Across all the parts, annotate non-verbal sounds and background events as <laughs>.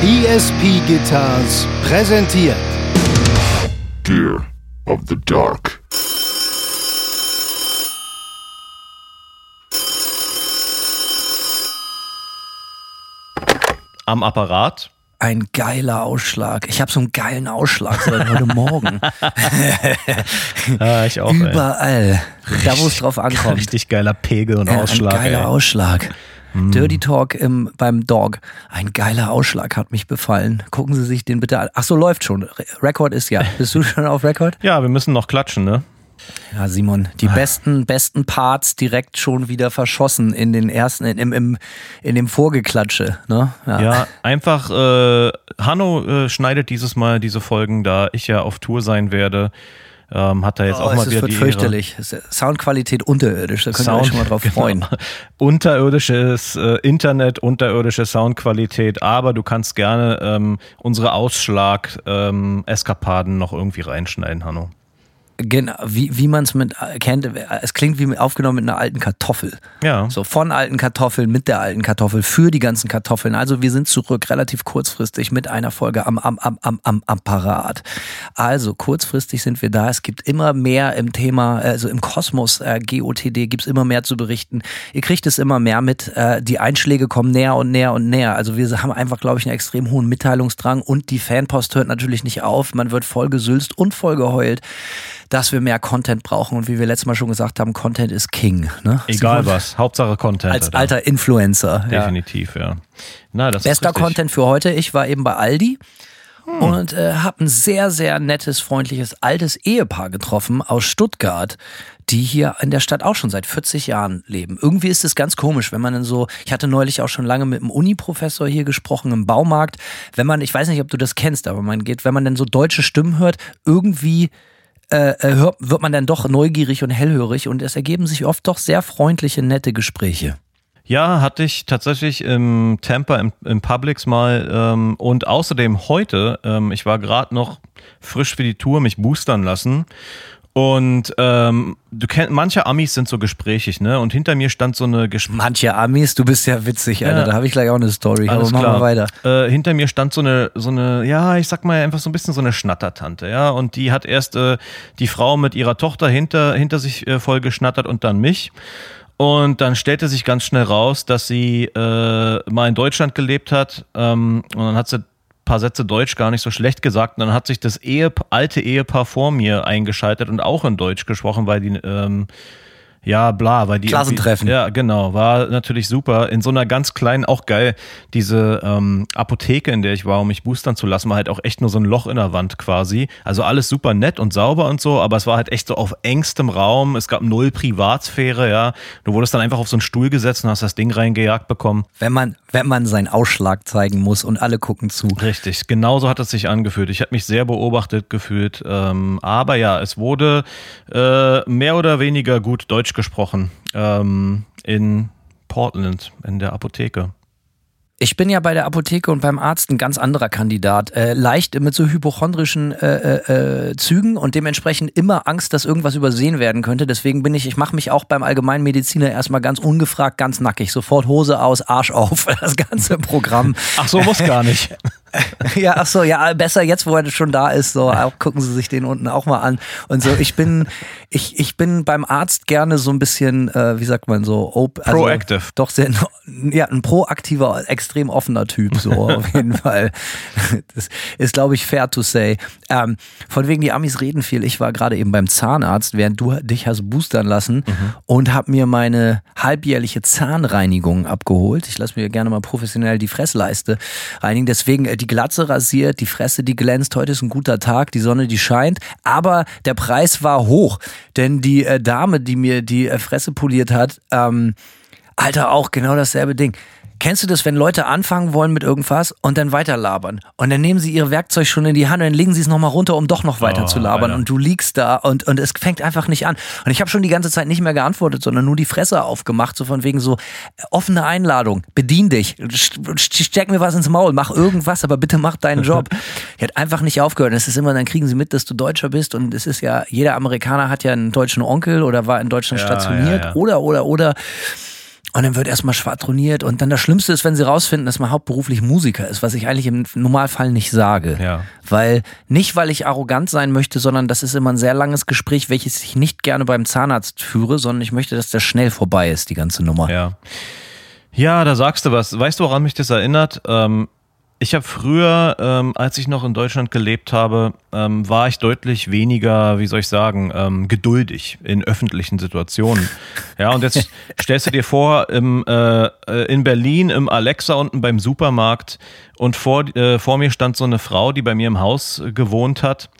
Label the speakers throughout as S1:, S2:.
S1: ESP Guitars präsentiert
S2: Dear of the Dark.
S3: Am Apparat.
S4: Ein geiler Ausschlag. Ich habe so einen geilen Ausschlag seit heute Morgen. <laughs>
S3: Ja, ich auch. ey.
S4: Überall. Da, wo es drauf ankommt.
S3: Richtig geiler Pegel und Ausschlag.
S4: Ein geiler
S3: ey.
S4: Ausschlag. Dirty Talk im, beim Dog. Ein geiler Ausschlag hat mich befallen. Gucken Sie sich den bitte an. Ach so, läuft schon. Re Rekord ist ja. Bist du schon auf Rekord?
S3: Ja, wir müssen noch klatschen, ne?
S4: Ja, Simon, die besten, besten Parts direkt schon wieder verschossen in den ersten, in, im, im, in dem Vorgeklatsche. Ne?
S3: Ja, einfach, äh, Hanno äh, schneidet dieses Mal diese Folgen, da ich ja auf Tour sein werde. Ähm, hat er jetzt
S4: Oh,
S3: auch mal
S4: es
S3: wieder
S4: wird
S3: die
S4: fürchterlich. Es Soundqualität unterirdisch, da könnt ihr
S3: Sound,
S4: euch schon mal drauf <laughs>
S3: genau.
S4: freuen.
S3: Unterirdisches äh, Internet, unterirdische Soundqualität, aber du kannst gerne ähm, unsere Ausschlag-Eskapaden noch irgendwie reinschneiden, Hanno.
S4: Genau, wie, wie man es mit kennt, es klingt wie aufgenommen mit einer alten Kartoffel.
S3: Ja.
S4: So von alten Kartoffeln, mit der alten Kartoffel, für die ganzen Kartoffeln. Also wir sind zurück relativ kurzfristig mit einer Folge am, am, am, am, am Apparat. Also kurzfristig sind wir da. Es gibt immer mehr im Thema, also im Kosmos äh, GOTD gibt's immer mehr zu berichten. Ihr kriegt es immer mehr mit. Äh, die Einschläge kommen näher und näher und näher. Also wir haben einfach, glaube ich, einen extrem hohen Mitteilungsdrang und die Fanpost hört natürlich nicht auf. Man wird voll gesülzt und voll geheult dass wir mehr Content brauchen und wie wir letztes Mal schon gesagt haben, Content ist King. Ne?
S3: Egal
S4: Simon?
S3: was, Hauptsache Content.
S4: Als
S3: Alter.
S4: alter Influencer. Ja.
S3: Definitiv, ja. Na, das
S4: Bester. Content für heute. Ich war eben bei Aldi und äh, habe ein sehr, sehr nettes, freundliches, altes Ehepaar getroffen aus Stuttgart, die hier in der Stadt auch schon seit 40 Jahren leben. Irgendwie ist es ganz komisch, wenn man dann so, ich hatte neulich auch schon lange mit einem Uni-Professor hier gesprochen im Baumarkt, wenn man, ich weiß nicht, ob du das kennst, aber man geht, wenn man dann so deutsche Stimmen hört, irgendwie äh, äh, hört, wird man dann doch neugierig und hellhörig und es ergeben sich oft doch sehr freundliche, nette Gespräche.
S3: Ja, hatte ich tatsächlich im Tampa im, im Publix mal ähm, und außerdem heute, ähm, ich war gerade noch frisch für die Tour, mich boostern lassen. Und ähm, du kennst, manche Amis sind so gesprächig, ne? Und hinter mir stand so eine Gespräch
S4: Manche Amis, du bist ja witzig, Alter.
S3: Ja.
S4: Da habe ich gleich auch eine Story.
S3: Alles
S4: aber machen
S3: klar.
S4: wir weiter.
S3: Äh, hinter mir stand so eine, so eine, ja, ich sag mal einfach so ein bisschen so eine Schnattertante, ja. Und die hat erst äh, die Frau mit ihrer Tochter hinter, hinter sich äh, voll geschnattert und dann mich. Und dann stellte sich ganz schnell raus, dass sie äh, mal in Deutschland gelebt hat. Ähm, und dann hat sie paar Sätze Deutsch gar nicht so schlecht gesagt. Und dann hat sich das Ehe, alte Ehepaar vor mir eingeschaltet und auch in Deutsch gesprochen, weil die ähm, ja, bla, weil die.
S4: Klassentreffen.
S3: Ja, genau. War natürlich super. In so einer ganz kleinen, auch geil, diese ähm, Apotheke, in der ich war, um mich boostern zu lassen, war halt auch echt nur so ein Loch in der Wand quasi. Also alles super nett und sauber und so, aber es war halt echt so auf engstem Raum. Es gab null Privatsphäre, ja. Du wurdest dann einfach auf so einen Stuhl gesetzt und hast das Ding reingejagt bekommen.
S4: Wenn man, wenn man seinen Ausschlag zeigen muss und alle gucken zu.
S3: Richtig, genauso hat es sich angefühlt. Ich habe mich sehr beobachtet gefühlt. Ähm, aber ja, es wurde äh, mehr oder weniger gut Deutsch gesprochen ähm, in Portland, in der Apotheke.
S4: Ich bin ja bei der Apotheke und beim Arzt ein ganz anderer Kandidat. Äh, leicht mit so hypochondrischen äh, äh, äh, Zügen und dementsprechend immer Angst, dass irgendwas übersehen werden könnte. Deswegen bin ich, ich mache mich auch beim Allgemeinmediziner erstmal ganz ungefragt, ganz nackig. Sofort Hose aus, Arsch auf, <laughs> das ganze Programm.
S3: Ach so, muss gar nicht. <laughs>
S4: Ja, ach so, ja, besser jetzt, wo er schon da ist, so, <laughs> auch gucken Sie sich den unten auch mal an. Und so, ich bin, ich, ich bin beim Arzt gerne so ein bisschen, äh, wie sagt man so, op also
S3: Proactive.
S4: Doch sehr, ja, ein proaktiver, extrem offener Typ, so, <laughs> auf jeden Fall. Das ist, glaube ich, fair to say. Ähm, von wegen, die Amis reden viel. Ich war gerade eben beim Zahnarzt, während du dich hast boostern lassen und habe mir meine halbjährliche Zahnreinigung abgeholt. Ich lasse mir gerne mal professionell die Fressleiste reinigen. Deswegen äh, die Glatze rasiert, die Fresse, die glänzt. Heute ist ein guter Tag, die Sonne, die scheint. Aber der Preis war hoch, denn die äh, Dame, die mir die äh, Fresse poliert hat, ähm, Alter, auch genau dasselbe Ding. Kennst du das, wenn Leute anfangen wollen mit irgendwas und dann weiter labern? Und dann nehmen sie ihr Werkzeug schon in die Hand und dann legen sie es nochmal runter, um doch noch weiter
S3: Oh,
S4: zu labern.
S3: Alter.
S4: Und du liegst da und, und es fängt einfach nicht an. Und ich habe schon die ganze Zeit nicht mehr geantwortet, sondern nur die Fresse aufgemacht, so von wegen so äh, offene Einladung, bedien dich, st- st- steck mir was ins Maul, mach irgendwas, aber bitte mach deinen Job. <laughs> Die hat einfach nicht aufgehört. Es ist immer, dann kriegen sie mit, dass du Deutscher bist und es ist ja, jeder Amerikaner hat ja einen deutschen Onkel oder war in Deutschland
S3: Ja,
S4: stationiert
S3: ja, ja.
S4: oder, oder, oder. Und dann wird erstmal schwadroniert und dann das Schlimmste ist, wenn sie rausfinden, dass man hauptberuflich Musiker ist, was ich eigentlich im Normalfall nicht sage.
S3: Ja.
S4: Weil, nicht weil ich arrogant sein möchte, sondern das ist immer ein sehr langes Gespräch, welches ich nicht gerne beim Zahnarzt führe, sondern ich möchte, dass das schnell vorbei ist, die ganze Nummer.
S3: Ja. Ja, da sagst du was. Weißt du, woran mich das erinnert? Ähm, ich habe früher, ähm, als ich noch in Deutschland gelebt habe, ähm, war ich deutlich weniger, wie soll ich sagen, ähm, geduldig in öffentlichen Situationen. Ja, und jetzt <laughs> stellst du dir vor, im, äh, äh, in Berlin im Alexa unten beim Supermarkt und vor, äh, vor mir stand so eine Frau, die bei mir im Haus gewohnt hat.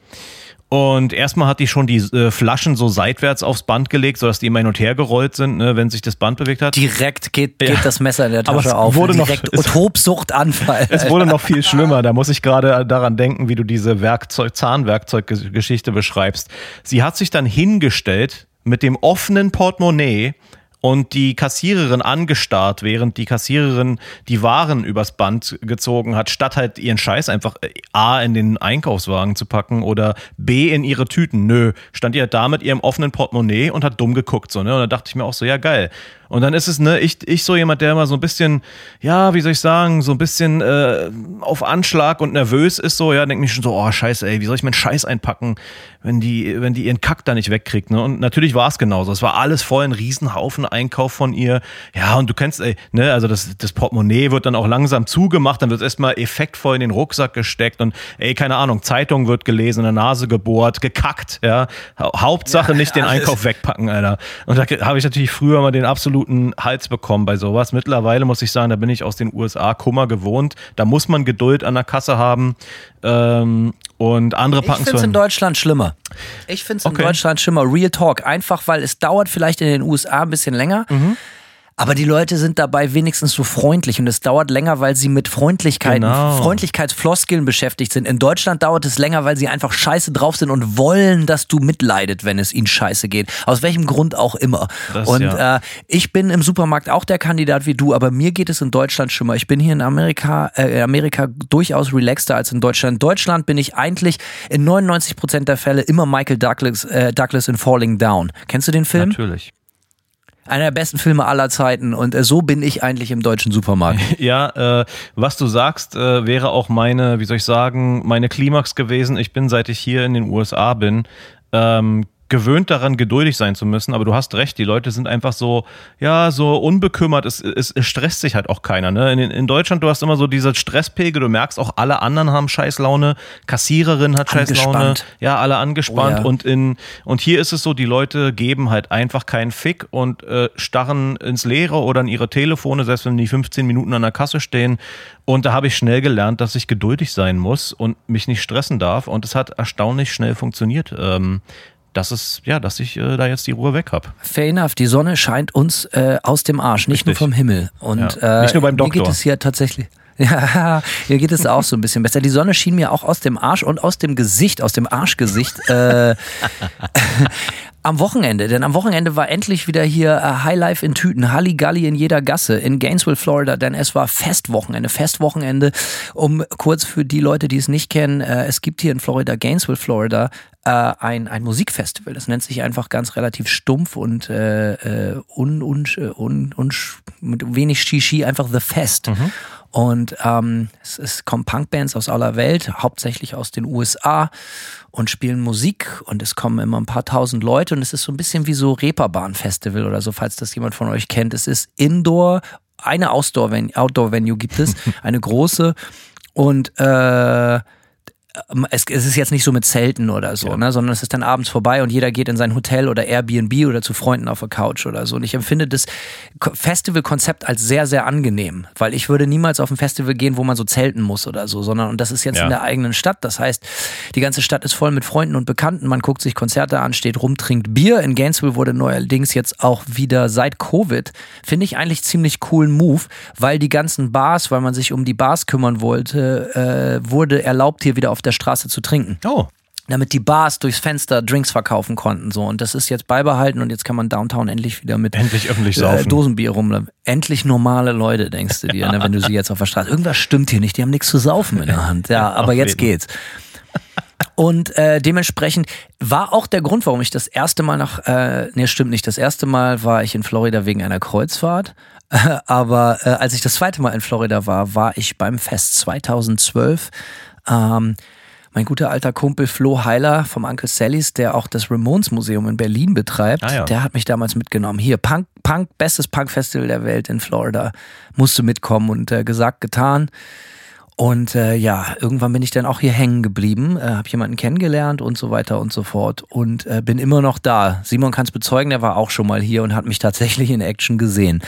S3: Und erstmal hat die schon die äh, Flaschen so seitwärts aufs Band gelegt, sodass die immer hin und her gerollt sind, ne, wenn sich das Band bewegt hat.
S4: Direkt geht, geht
S3: Ja.
S4: das Messer in der <laughs> Tasche
S3: es
S4: auf.
S3: wurde noch-
S4: Direkt <laughs>
S3: es-
S4: Tobsuchtanfall. <laughs>
S3: Es wurde noch viel schlimmer. Da muss ich gerade daran denken, wie du diese Werkzeug, Zahnwerkzeuggeschichte beschreibst. Sie hat sich dann hingestellt mit dem offenen Portemonnaie und die Kassiererin angestarrt, während die Kassiererin die Waren übers Band gezogen hat, statt halt ihren Scheiß einfach äh, A in den Einkaufswagen zu packen oder B in ihre Tüten. Nö, stand die halt da mit ihrem offenen Portemonnaie und hat dumm geguckt. So, ne? Und da dachte ich mir auch so, ja geil. Und dann ist es, ne, ich, ich so jemand, der immer so ein bisschen, ja, wie soll ich sagen, so ein bisschen äh, auf Anschlag und nervös ist, so, ja, denke mich schon so, oh, scheiße, ey, wie soll ich meinen Scheiß einpacken, wenn die, wenn die ihren Kack da nicht wegkriegt, ne? Und natürlich war es genauso. Es war alles voll ein Riesenhaufen Einkauf von ihr. Ja, und du kennst, ey, ne, also das, das Portemonnaie wird dann auch langsam zugemacht, dann wird erstmal effektvoll in den Rucksack gesteckt und, ey, keine Ahnung, Zeitung wird gelesen, in der Nase gebohrt, gekackt, ja. Hau- Hauptsache nicht den. Einkauf wegpacken, Alter. Und da habe ich natürlich früher mal den absoluten Hals bekommen bei sowas. Mittlerweile muss ich sagen, da bin ich aus den USA Kummer gewohnt. Da muss man Geduld an der Kasse haben. Ähm, und andere
S4: Ich
S3: packen
S4: finde es in Deutschland schlimmer. Ich finde es in
S3: Okay.
S4: Deutschland schlimmer. Real Talk. Einfach, weil es dauert vielleicht in den USA ein bisschen länger.
S3: Mhm.
S4: Aber die Leute sind dabei wenigstens so freundlich und es dauert länger, weil sie mit Freundlichkeiten,
S3: Genau.
S4: Freundlichkeitsfloskeln beschäftigt sind. In Deutschland dauert es länger, weil sie einfach scheiße drauf sind und wollen, dass du mitleidet, wenn es ihnen scheiße geht. Aus welchem Grund auch immer.
S3: Das,
S4: und
S3: ja.
S4: äh, ich bin im Supermarkt auch der Kandidat wie du, aber mir geht es in Deutschland schlimmer. Ich bin hier in Amerika, äh, Amerika durchaus relaxter als in Deutschland. In Deutschland bin ich eigentlich in 99 Prozent der Fälle immer Michael Douglas, äh, Douglas in Falling Down. Kennst du den Film?
S3: Natürlich.
S4: Einer der besten Filme aller Zeiten und äh, so bin ich eigentlich im deutschen Supermarkt. <laughs>
S3: Ja, äh, was du sagst, äh, wäre auch meine, wie soll ich sagen, meine Klimax gewesen. Ich bin, seit ich hier in den USA bin, ähm, gewöhnt daran, geduldig sein zu müssen, aber du hast recht, die Leute sind einfach so, ja, so unbekümmert, es, es, es stresst sich halt auch keiner. Ne? In, in Deutschland, du hast immer so diese Stresspegel, du merkst auch, alle anderen haben Scheißlaune, Kassiererin hat Scheißlaune,
S4: Angespannt.
S3: ja, alle angespannt
S4: Oh ja.
S3: und in und hier ist es so, die Leute geben halt einfach keinen Fick und äh, starren ins Leere oder in ihre Telefone, selbst wenn die 15 Minuten an der Kasse stehen. Und da habe ich schnell gelernt, dass ich geduldig sein muss und mich nicht stressen darf. Und es hat erstaunlich schnell funktioniert. Ähm, dass es, ja, dass ich äh, da jetzt die Ruhe weg habe.
S4: Fair enough, die Sonne scheint uns äh, aus dem Arsch, nicht nur
S3: Richtig.
S4: vom Himmel. Und
S3: Ja.
S4: äh,
S3: Nicht nur beim
S4: Mir geht
S3: Doktor.
S4: es hier tatsächlich. <laughs> Ja, hier geht es auch so ein bisschen besser. Die Sonne schien mir auch aus dem Arsch und aus dem Gesicht, aus dem Arschgesicht äh, <laughs> am Wochenende. Denn am Wochenende war endlich wieder hier äh, Highlife in Tüten, Halligalli in jeder Gasse in Gainesville, Florida. Denn es war Festwochenende. Festwochenende, um kurz für die Leute, die es nicht kennen, äh, es gibt hier in Florida, Gainesville, Florida, äh, ein, ein Musikfestival. Das nennt sich einfach ganz relativ stumpf und äh, äh, un, un, un, un, mit wenig Shishi, einfach The Fest. Und ähm, es, es kommen Punkbands aus aller Welt, hauptsächlich aus den USA und spielen Musik und es kommen immer ein paar tausend Leute und es ist so ein bisschen wie so Reeperbahn-Festival oder so, falls das jemand von euch kennt. Es ist Indoor, eine Outdoor-Venue Outdoor -Venue gibt es, <laughs> eine große und äh, es, es ist jetzt nicht so mit Zelten oder so, ne, sondern es ist dann abends vorbei und jeder geht in sein Hotel oder Airbnb oder zu Freunden auf der Couch oder so. Und ich empfinde das Ko- Festivalkonzept als sehr, sehr angenehm, weil ich würde niemals auf ein Festival gehen, wo man so zelten muss oder so, sondern und das ist jetzt
S3: Ja.
S4: in der eigenen Stadt. Das heißt, die ganze Stadt ist voll mit Freunden und Bekannten. Man guckt sich Konzerte an, steht rum, trinkt Bier. In Gainesville wurde neuerdings jetzt auch wieder seit Covid, finde ich eigentlich ziemlich coolen Move, weil die ganzen Bars, weil man sich um die Bars kümmern wollte, äh, wurde erlaubt, hier wieder auf der Straße zu trinken
S3: Oh,
S4: damit die Bars durchs Fenster Drinks verkaufen konnten. So. Und das ist jetzt beibehalten und jetzt kann man Downtown endlich wieder mit
S3: Endlich öffentlich
S4: äh. Dosenbier rumlaufen. Endlich normale Leute, denkst du dir, ne, wenn du sie jetzt auf der Straße. Irgendwas stimmt hier nicht, die haben nichts zu saufen in der Hand. Ja, aber jetzt geht's. Und äh, dementsprechend war auch der Grund, warum ich das erste Mal nach, äh, nee, stimmt nicht, das erste Mal war ich in Florida wegen einer Kreuzfahrt. <laughs> Aber äh, als ich das zweite Mal in Florida war, war ich beim Fest 2012. Ähm, mein guter alter Kumpel Flo Heiler vom Uncle Sallys, der auch das Ramones Museum in Berlin betreibt,
S3: Ah ja.
S4: der hat mich damals mitgenommen. Hier, Punk, Punk, bestes Punk-Festival der Welt in Florida. Musste mitkommen und äh, gesagt, getan. Und äh, ja, irgendwann bin ich dann auch hier hängen geblieben, äh, habe jemanden kennengelernt und so weiter und so fort und äh, bin immer noch da. Simon kann es bezeugen, der war auch schon mal hier und hat mich tatsächlich in Action gesehen.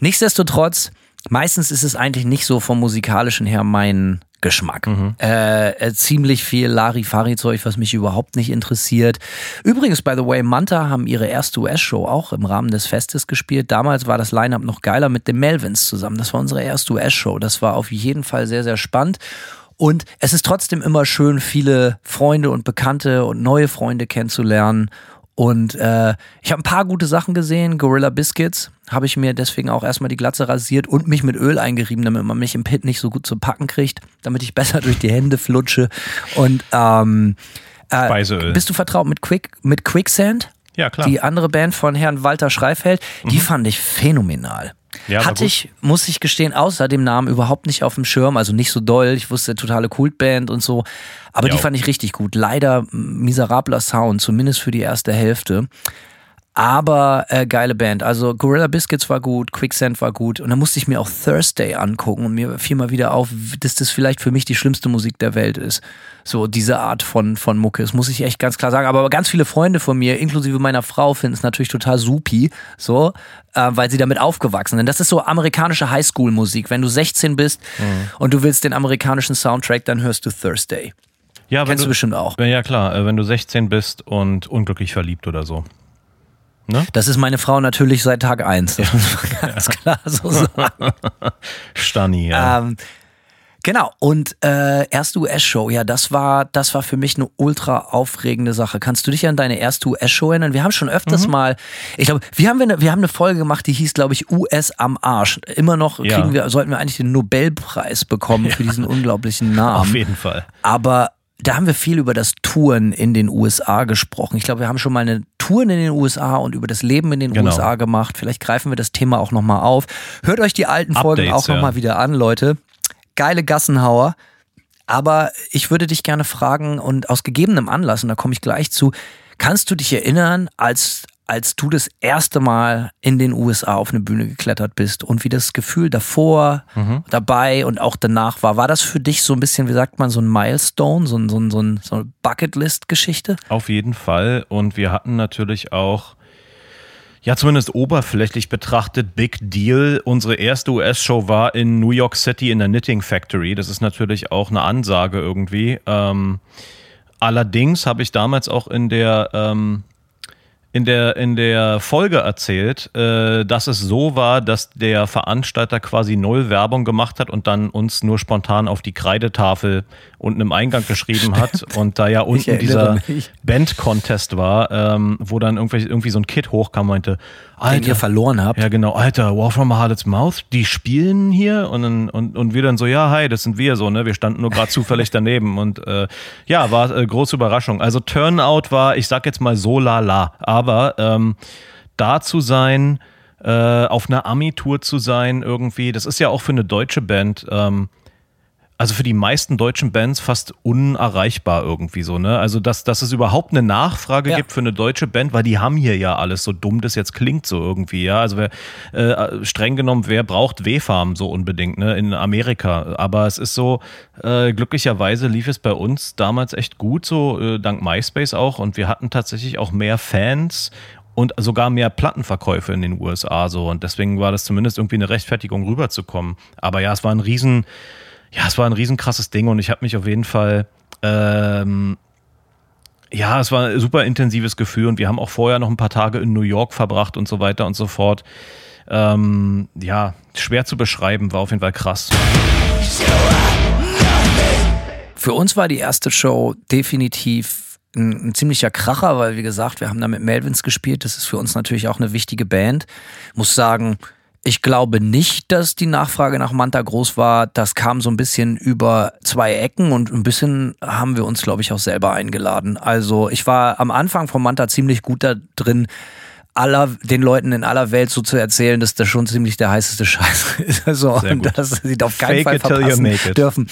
S4: Nichtsdestotrotz, meistens ist es eigentlich nicht so vom musikalischen her mein Geschmack. Äh, äh, ziemlich viel Larifari-Zeug, was mich überhaupt nicht interessiert. Übrigens, by the way, Manta haben ihre erste US-Show auch im Rahmen des Festes gespielt. Damals war das Line-Up noch geiler mit den Melvins zusammen. Das war unsere erste US-Show. Das war auf jeden Fall sehr, sehr spannend. Und es ist trotzdem immer schön, viele Freunde und Bekannte und neue Freunde kennenzulernen. Und äh, ich habe ein paar gute Sachen gesehen. Gorilla Biscuits habe ich mir deswegen auch erstmal die Glatze rasiert und mich mit Öl eingerieben, damit man mich im Pit nicht so gut zu packen kriegt, damit ich besser <laughs> durch die Hände flutsche. Und ähm, äh,
S3: Speiseöl.
S4: bist du vertraut mit Quick mit Quicksand?
S3: Ja, klar.
S4: Die andere Band von Herrn Walter Schreifeld, die fand ich phänomenal.
S3: Ja,
S4: Hatte ich, muss ich gestehen, außer dem Namen überhaupt nicht auf dem Schirm, also nicht so doll. Ich wusste, totale Kultband und so. Aber die
S3: Jo.
S4: fand ich richtig gut. Leider miserabler Sound, zumindest für die erste Hälfte. Aber äh, geile Band. Also Gorilla Biscuits war gut, Quicksand war gut. Und dann musste ich mir auch Thursday angucken und mir fiel mal wieder auf, dass das vielleicht für mich die schlimmste Musik der Welt ist. So diese Art von, von Mucke. Das muss ich echt ganz klar sagen. Aber ganz viele Freunde von mir, inklusive meiner Frau, finden es natürlich total supi. So, äh, weil sie damit aufgewachsen sind. Das ist so amerikanische Highschool-Musik. Wenn du 16 bist und du willst den amerikanischen Soundtrack, dann hörst du Thursday.
S3: Ja, wenn
S4: Kennst du bestimmt auch.
S3: Ja, klar, äh, wenn du 16 bist und unglücklich verliebt oder so.
S4: Das ist meine Frau natürlich seit Tag eins. Das muss man ganz klar so <laughs> sagen.
S3: Stani, ja.
S4: Ähm, genau. Und äh, erste US-Show, ja, das war, das war für mich eine ultra aufregende Sache. Kannst du dich an deine erste US-Show erinnern? Wir haben schon öfters mal, ich glaube, wir haben eine, wir haben eine Folge gemacht, die hieß, glaube ich, US am Arsch. Immer noch
S3: Ja.
S4: kriegen wir, sollten wir eigentlich den Nobelpreis bekommen <laughs> für diesen unglaublichen Namen.
S3: Auf jeden Fall.
S4: Aber da haben wir viel über das Touren in den USA gesprochen. Ich glaube, wir haben schon mal eine Touren in den USA und über das Leben in den
S3: Genau.
S4: USA gemacht. Vielleicht greifen wir das Thema auch nochmal auf. Hört euch die alten Folgen
S3: Updates,
S4: auch nochmal
S3: ja.
S4: wieder an, Leute. Geile Gassenhauer. Aber ich würde dich gerne fragen und aus gegebenem Anlass, und da komme ich gleich zu, kannst du dich erinnern, als, als du das erste Mal in den USA auf eine Bühne geklettert bist und wie das Gefühl davor, dabei und auch danach war? War das für dich so ein bisschen, wie sagt man, so ein Milestone, so, ein, so, ein, so, ein, so eine Bucketlist-Geschichte?
S3: Auf jeden Fall. Und wir hatten natürlich auch, ja, zumindest oberflächlich betrachtet, Big Deal. Unsere erste US-Show war in New York City in der Knitting Factory. Das ist natürlich auch eine Ansage irgendwie. Ähm, allerdings habe ich damals auch in der, ähm, in der, in der Folge erzählt, äh, dass es so war, dass der Veranstalter quasi null Werbung gemacht hat und dann uns nur spontan auf die Kreidetafel unten im Eingang geschrieben hat. Und da ja unten dieser. Band-Contest war, ähm, wo dann irgendwie, irgendwie so ein Kid hochkam und meinte,
S4: Den
S3: Alter,
S4: ihr verloren habt?
S3: ja, genau. Alter, War from a Harlot's Mouth, die spielen hier und, dann, und, und wir dann so, ja, hi, das sind wir so, ne? Wir standen nur gerade zufällig daneben und äh, ja, war äh, große Überraschung. Also Turnout war, ich sag jetzt mal so lala, aber ähm, da zu sein, äh, auf einer Ami-Tour zu sein irgendwie, das ist ja auch für eine deutsche Band, ähm, also für die meisten deutschen Bands fast unerreichbar irgendwie so, ne? Also, dass, dass es überhaupt eine Nachfrage
S4: Ja.
S3: gibt für eine deutsche Band, weil die haben hier ja alles, so dumm das jetzt klingt so irgendwie, ja. Also wer, äh, streng genommen, wer braucht W-Farm so unbedingt, ne? In Amerika. Aber es ist so, äh, glücklicherweise lief es bei uns damals echt gut, so äh, dank MySpace auch. Und wir hatten tatsächlich auch mehr Fans und sogar mehr Plattenverkäufe in den USA so. Und deswegen war das zumindest irgendwie eine Rechtfertigung rüberzukommen. Aber ja, es war ein riesen, ja, es war ein riesen krasses Ding und ich habe mich auf jeden Fall, ähm, ja, es war ein super intensives Gefühl und wir haben auch vorher noch ein paar Tage in New York verbracht und so weiter und so fort. Ähm, ja, schwer zu beschreiben, war auf jeden Fall krass.
S4: Für uns war die erste Show definitiv ein, ein ziemlicher Kracher, weil wie gesagt, wir haben da mit Melvins gespielt. Das ist für uns natürlich auch eine wichtige Band. Muss sagen, ich glaube nicht, dass die Nachfrage nach Manta groß war. Das kam so ein bisschen über zwei Ecken und ein bisschen haben wir uns, glaube ich, auch selber eingeladen. Also ich war am Anfang von Manta ziemlich gut da drin, aller, den Leuten in aller Welt so zu erzählen, dass das schon ziemlich der heißeste <laughs> Scheiß ist. Also,
S3: Sehr
S4: und dass sie auf keinen
S3: Fake
S4: Fall verpassen dürfen.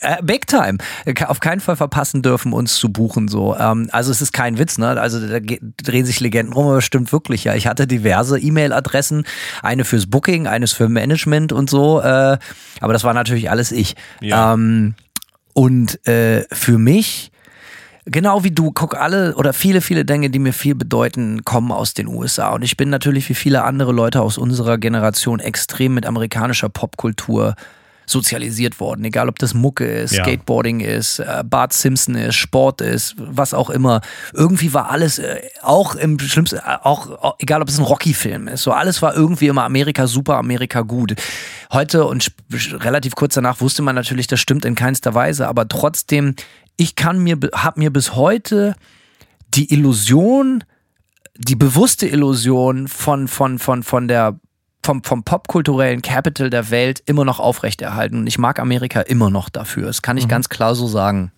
S4: Äh, Big time. Auf keinen Fall verpassen dürfen, uns zu buchen. So. Ähm, also es ist kein Witz, ne? Also da drehen sich Legenden rum, aber stimmt wirklich, ja. Ich hatte diverse E-Mail-Adressen, eine fürs Booking, eines für Management und so. Äh, aber das war natürlich alles ich.
S3: Ja.
S4: Ähm, und äh, für mich Genau wie du, guck alle oder viele, viele Dinge, die mir viel bedeuten, kommen aus den USA. Und ich bin natürlich wie viele andere Leute aus unserer Generation extrem mit amerikanischer Popkultur sozialisiert worden. Egal, ob das Mucke ist,
S3: Ja.
S4: Skateboarding ist, äh, Bart Simpson ist, Sport ist, was auch immer. Irgendwie war alles, äh, auch im schlimmsten, äh, auch, egal, ob es ein Rocky-Film ist, so alles war irgendwie immer Amerika super, Amerika gut. Heute und relativ kurz danach wusste man natürlich, das stimmt in keinster Weise, aber trotzdem, ich kann mir, habe mir bis heute die Illusion, die bewusste Illusion von, von, von, von der, vom, vom popkulturellen Capital der Welt immer noch aufrechterhalten. Und ich mag Amerika immer noch dafür. Das kann ich ganz klar so sagen.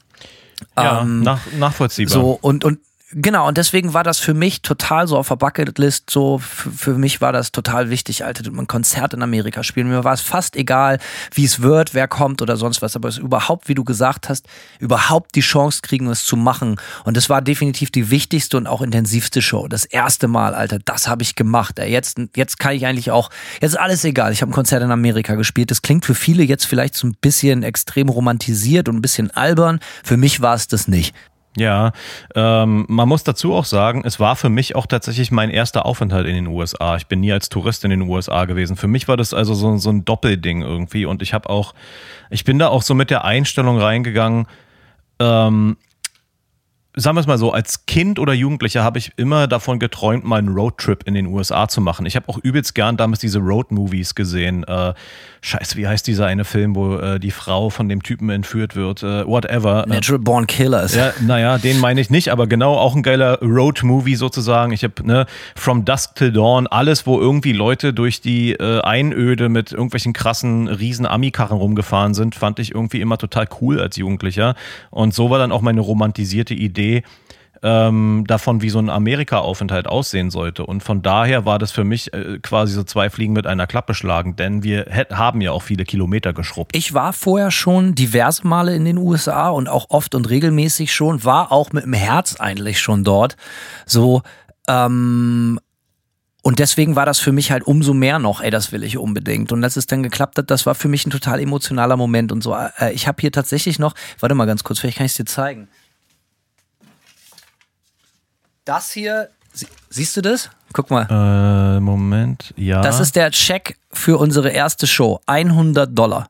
S3: Ja,
S4: Ähm,
S3: nach, nachvollziehbar.
S4: So, und, und genau, und deswegen war das für mich total so auf der Bucketlist, so für, mich war das total wichtig, Alter, ein Konzert in Amerika spielen. Mir war es fast egal, wie es wird, wer kommt oder sonst was, aber es überhaupt, wie du gesagt hast, überhaupt die Chance kriegen, es zu machen. Und das war definitiv die wichtigste und auch intensivste Show. Das erste Mal, Alter, das habe ich gemacht. Jetzt, jetzt kann ich eigentlich auch, jetzt ist alles egal. Ich habe ein Konzert in Amerika gespielt. Das klingt für viele jetzt vielleicht so ein bisschen extrem romantisiert und ein bisschen albern. Für mich war es das nicht.
S3: Ja, ähm, man muss dazu auch sagen, es war für mich auch tatsächlich mein erster Aufenthalt in den USA. Ich bin nie als Tourist in den USA gewesen. Für mich war das also so, so ein Doppelding irgendwie und ich habe auch, ich bin da auch so mit der Einstellung reingegangen, ähm, sagen wir es mal so, als Kind oder Jugendlicher habe ich immer davon geträumt, mal einen Roadtrip in den USA zu machen. Ich habe auch übelst gern damals diese Road-Movies gesehen. Äh, scheiße, wie heißt dieser eine Film, wo äh, die Frau von dem Typen entführt wird? Äh, whatever. Äh,
S4: Natural Born Killers.
S3: ja, naja, den meine ich nicht, aber genau auch ein geiler Road-Movie sozusagen. Ich habe ne, From Dusk Till Dawn, alles, wo irgendwie Leute durch die äh, Einöde mit irgendwelchen krassen riesen Ami-Karren rumgefahren sind, fand ich irgendwie immer total cool als Jugendlicher. Und so war dann auch meine romantisierte Idee ähm, davon, wie so ein Amerika-Aufenthalt aussehen sollte. Und von daher war das für mich äh, quasi so zwei Fliegen mit einer Klappe schlagen, denn wir haben ja auch viele Kilometer geschrubbt.
S4: Ich war vorher schon diverse Male in den USA und auch oft und regelmäßig schon, war auch mit dem Herz eigentlich schon dort. So, ähm, und deswegen war das für mich halt umso mehr noch, ey, das will ich unbedingt. Und als es dann geklappt hat, das war für mich ein total emotionaler Moment und so. Äh, Ich habe hier tatsächlich noch, warte mal ganz kurz, vielleicht kann ich es dir zeigen. Das hier, sie- siehst du das? Guck mal.
S3: Äh, Moment, ja.
S4: Das ist der Check für unsere erste Show. 100 Dollar.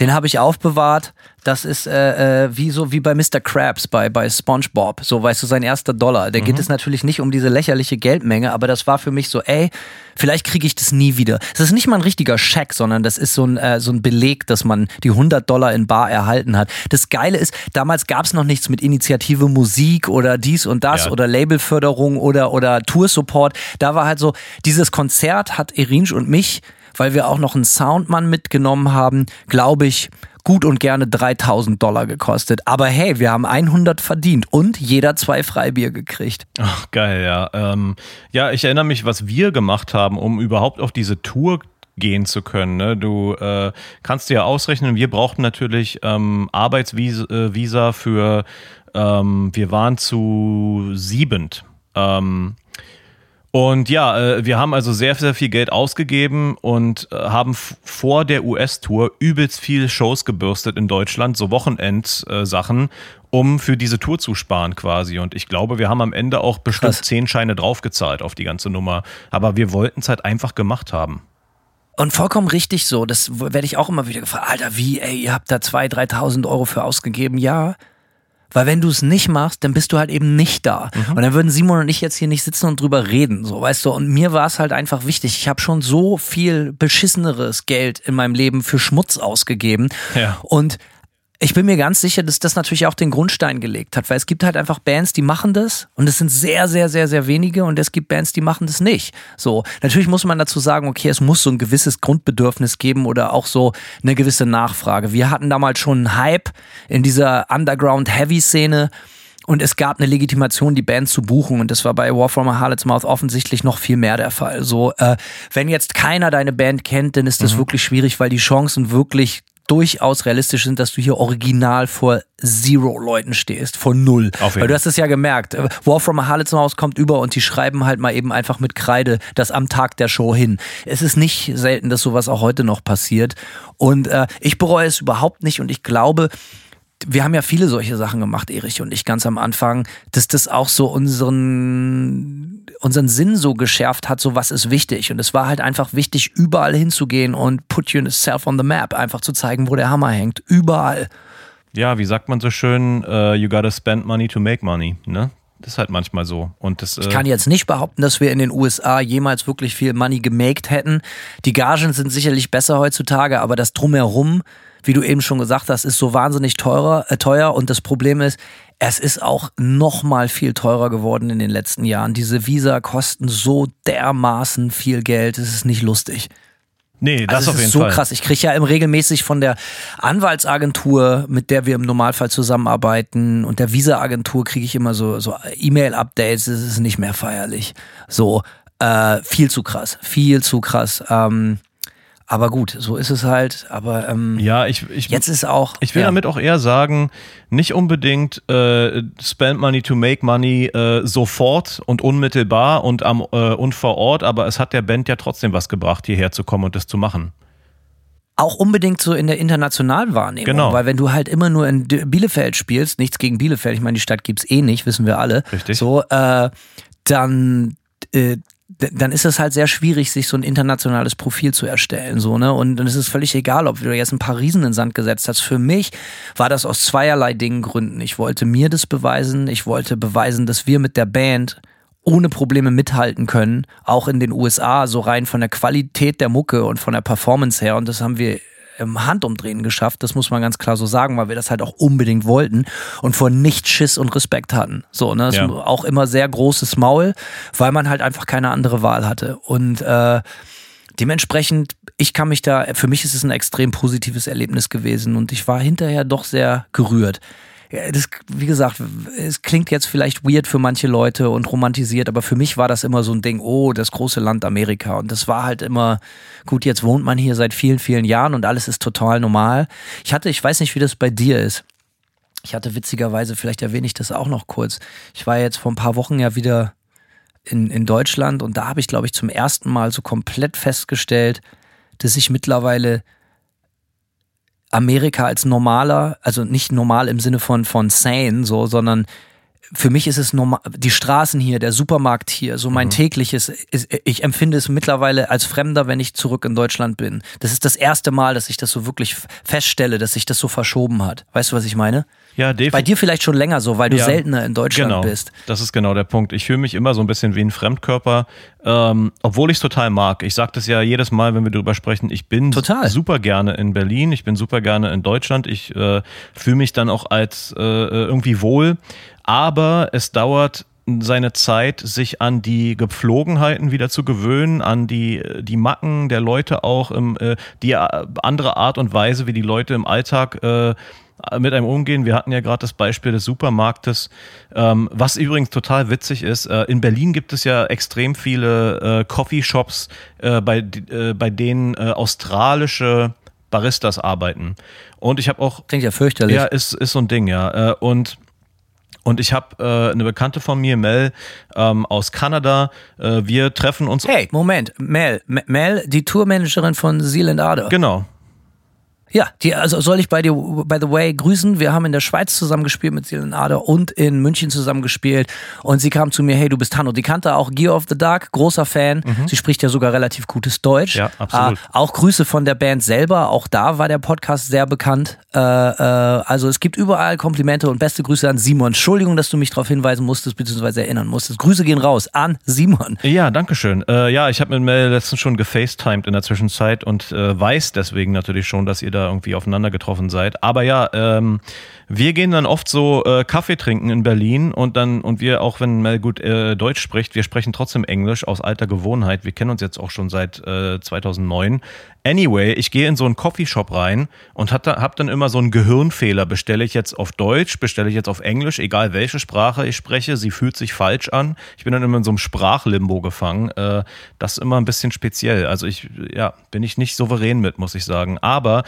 S4: Den habe ich aufbewahrt. Das ist äh, äh, wie so wie bei Mr. Krabs bei, bei SpongeBob. So, weißt du, sein erster Dollar. Da geht es natürlich nicht um diese lächerliche Geldmenge, aber das war für mich so, ey, vielleicht kriege ich das nie wieder. Das ist nicht mal ein richtiger Scheck, sondern das ist so ein, äh, so ein Beleg, dass man die 100 Dollar in Bar erhalten hat. Das Geile ist, damals gab es noch nichts mit Initiative Musik oder dies und das
S3: Ja.
S4: oder Labelförderung oder, oder Toursupport. Da war halt so, dieses Konzert hat Erinsch und mich, weil wir auch noch einen Soundmann mitgenommen haben, glaube ich, gut und gerne 3000 Dollar gekostet. Aber hey, wir haben 100 verdient und jeder zwei Freibier gekriegt.
S3: Ach, geil, ja. Ähm, ja, ich erinnere mich, was wir gemacht haben, um überhaupt auf diese Tour gehen zu können. Ne? Du äh, kannst dir ausrechnen, wir brauchten natürlich ähm, Arbeitsvisa äh, für, ähm, wir waren zu siebend. Ähm, und ja, äh, wir haben also sehr, sehr viel Geld ausgegeben und äh, haben vor der US-Tour übelst viel Shows gebürstet in Deutschland, so Wochenend-Sachen, um für diese Tour zu sparen quasi. Und ich glaube, wir haben am Ende auch bestimmt
S4: Krass.
S3: zehn Scheine draufgezahlt auf die ganze Nummer. Aber wir wollten es halt einfach gemacht haben.
S4: Und vollkommen richtig so. Das werde ich auch immer wieder gefragt. Alter, wie, ey, ihr habt da 2.000, 3.000 Euro für ausgegeben. Ja. Weil wenn du es nicht machst, dann bist du halt eben nicht da. Und dann würden Simon und ich jetzt hier nicht sitzen und drüber reden, so weißt du. Und mir war es halt einfach wichtig. Ich habe schon so viel beschisseneres Geld in meinem Leben für Schmutz ausgegeben.
S3: Ja.
S4: Und ich bin mir ganz sicher, dass das natürlich auch den Grundstein gelegt hat, weil es gibt halt einfach Bands, die machen das und es sind sehr, sehr, sehr, sehr wenige und es gibt Bands, die machen das nicht. So, natürlich muss man dazu sagen, okay, es muss so ein gewisses Grundbedürfnis geben oder auch so eine gewisse Nachfrage. Wir hatten damals schon einen Hype in dieser Underground-Heavy-Szene und es gab eine Legitimation, die Band zu buchen. Und das war bei War from a Harlot's Mouth offensichtlich noch viel mehr der Fall. So, äh, wenn jetzt keiner deine Band kennt, dann ist das mhm. wirklich schwierig, weil die Chancen wirklich durchaus realistisch sind, dass du hier original vor Zero Leuten stehst, vor null. Weil du hast es ja gemerkt. War from a Harlot's House kommt über und die schreiben halt mal eben einfach mit Kreide das am Tag der Show hin. Es ist nicht selten, dass sowas auch heute noch passiert. Und äh, ich bereue es überhaupt nicht und ich glaube, wir haben ja viele solche Sachen gemacht, Erich und ich ganz am Anfang, dass das auch so unseren, unseren Sinn so geschärft hat, so was ist wichtig. Und es war halt einfach wichtig, überall hinzugehen und put yourself on the map, einfach zu zeigen, wo der Hammer hängt. Überall.
S3: Ja, wie sagt man so schön, uh, you gotta spend money to make money, ne? Das ist halt manchmal so. Und das,
S4: äh ich kann jetzt nicht behaupten, dass wir in den USA jemals wirklich viel Money gemaked hätten. Die Gagen sind sicherlich besser heutzutage, aber das Drumherum wie du eben schon gesagt hast, ist so wahnsinnig teurer, äh, teuer und das Problem ist, es ist auch noch mal viel teurer geworden in den letzten Jahren. Diese Visa kosten so dermaßen viel Geld, es ist nicht lustig.
S3: Nee, das
S4: also
S3: auf jeden
S4: ist so
S3: Fall.
S4: krass. Ich kriege ja im regelmäßig von der Anwaltsagentur, mit der wir im Normalfall zusammenarbeiten, und der Visa-Agentur kriege ich immer so, so E-Mail-Updates. Es ist nicht mehr feierlich. So, äh, viel zu krass. Viel zu krass. Ähm, aber gut, so ist es halt. Aber ähm,
S3: ja, ich, ich,
S4: jetzt ist auch.
S3: Ich will
S4: ja.
S3: damit auch eher sagen, nicht unbedingt äh, spend money to make money äh, sofort und unmittelbar und am äh, und vor Ort, aber es hat der Band ja trotzdem was gebracht, hierher zu kommen und das zu machen.
S4: Auch unbedingt so in der internationalen Wahrnehmung.
S3: Genau.
S4: Weil wenn du halt immer nur in Bielefeld spielst, nichts gegen Bielefeld, ich meine, die Stadt gibt's eh nicht, wissen wir alle.
S3: Richtig.
S4: So, äh, dann äh, dann ist es halt sehr schwierig, sich so ein internationales Profil zu erstellen, so, ne? Und dann ist es völlig egal, ob du jetzt ein paar Riesen in den Sand gesetzt hast. Für mich war das aus zweierlei Dingen Gründen. Ich wollte mir das beweisen. Ich wollte beweisen, dass wir mit der Band ohne Probleme mithalten können, auch in den USA, so rein von der Qualität der Mucke und von der Performance her. Und das haben wir im Handumdrehen geschafft, das muss man ganz klar so sagen, weil wir das halt auch unbedingt wollten und vor nichts Schiss und Respekt hatten. So, ne? Ja. Auch immer sehr großes Maul, weil man halt einfach keine andere Wahl hatte. Und äh, dementsprechend, ich kann mich da, für mich ist es ein extrem positives Erlebnis gewesen und ich war hinterher doch sehr gerührt das, wie gesagt, es klingt jetzt vielleicht weird für manche Leute und romantisiert, aber für mich war das immer so ein Ding, oh, das große Land Amerika. Und das war halt immer, gut, jetzt wohnt man hier seit vielen, vielen Jahren und alles ist total normal. Ich hatte, ich weiß nicht, wie das bei dir ist. Ich hatte witzigerweise, vielleicht erwähne ich das auch noch kurz. Ich war jetzt vor ein paar Wochen ja wieder in, in Deutschland und da habe ich, glaube ich, zum ersten Mal so komplett festgestellt, dass ich mittlerweile Amerika als normaler, also nicht normal im Sinne von, von sane, so, sondern für mich ist es normal, die Straßen hier, der Supermarkt hier, so mein mhm. tägliches, ist, ich empfinde es mittlerweile als Fremder, wenn ich zurück in Deutschland bin. Das ist das erste Mal, dass ich das so wirklich feststelle, dass sich das so verschoben hat. Weißt du, was ich meine?
S3: Ja, definitiv.
S4: Bei dir vielleicht schon länger so, weil du
S3: ja,
S4: seltener in Deutschland
S3: genau.
S4: bist.
S3: Das ist genau der Punkt. Ich fühle mich immer so ein bisschen wie ein Fremdkörper, ähm, obwohl ich es total mag. Ich sage das ja jedes Mal, wenn wir darüber sprechen. Ich bin
S4: total.
S3: super gerne in Berlin, ich bin super gerne in Deutschland. Ich äh, fühle mich dann auch als äh, irgendwie wohl aber es dauert seine Zeit, sich an die Gepflogenheiten wieder zu gewöhnen, an die, die Macken der Leute auch, im, äh, die äh, andere Art und Weise, wie die Leute im Alltag äh, mit einem umgehen. Wir hatten ja gerade das Beispiel des Supermarktes, ähm, was übrigens total witzig ist. Äh, in Berlin gibt es ja extrem viele äh, Coffeeshops, äh, bei, äh, bei denen äh, australische Baristas arbeiten. Und ich habe auch.
S4: Klingt ja fürchterlich.
S3: Ja, ist, ist so ein Ding, ja. Äh, und und ich habe äh, eine Bekannte von mir, Mel, ähm, aus Kanada. Äh, wir treffen uns.
S4: Hey, Moment, Mel, Mel, die Tourmanagerin von Zealand Ader.
S3: Genau.
S4: Ja, die, also soll ich bei dir, by the way, grüßen. Wir haben in der Schweiz zusammengespielt mit Seelen Ader und in München zusammengespielt. Und sie kam zu mir, hey, du bist Hanno. Die kannte auch Gear of the Dark, großer Fan. Mhm. Sie spricht ja sogar relativ gutes Deutsch.
S3: Ja, absolut.
S4: Äh, auch Grüße von der Band selber. Auch da war der Podcast sehr bekannt. Äh, äh, also es gibt überall Komplimente und beste Grüße an Simon. Entschuldigung, dass du mich darauf hinweisen musstest, beziehungsweise erinnern musstest. Grüße gehen raus an Simon.
S3: Ja, danke schön. Äh, ja, ich habe mit Mel letztens schon gefacetimed in der Zwischenzeit und äh, weiß deswegen natürlich schon, dass ihr da irgendwie aufeinander getroffen seid. Aber ja, ähm, wir gehen dann oft so äh, Kaffee trinken in Berlin und dann, und wir, auch wenn Mel gut äh, Deutsch spricht, wir sprechen trotzdem Englisch aus alter Gewohnheit. Wir kennen uns jetzt auch schon seit äh, 2009. Anyway, ich gehe in so einen Coffeeshop rein und da, hab dann immer so einen Gehirnfehler. Bestelle ich jetzt auf Deutsch, bestelle ich jetzt auf Englisch, egal welche Sprache ich spreche, sie fühlt sich falsch an. Ich bin dann immer in so einem Sprachlimbo gefangen. Äh, das ist immer ein bisschen speziell. Also ich, ja, bin ich nicht souverän mit, muss ich sagen. Aber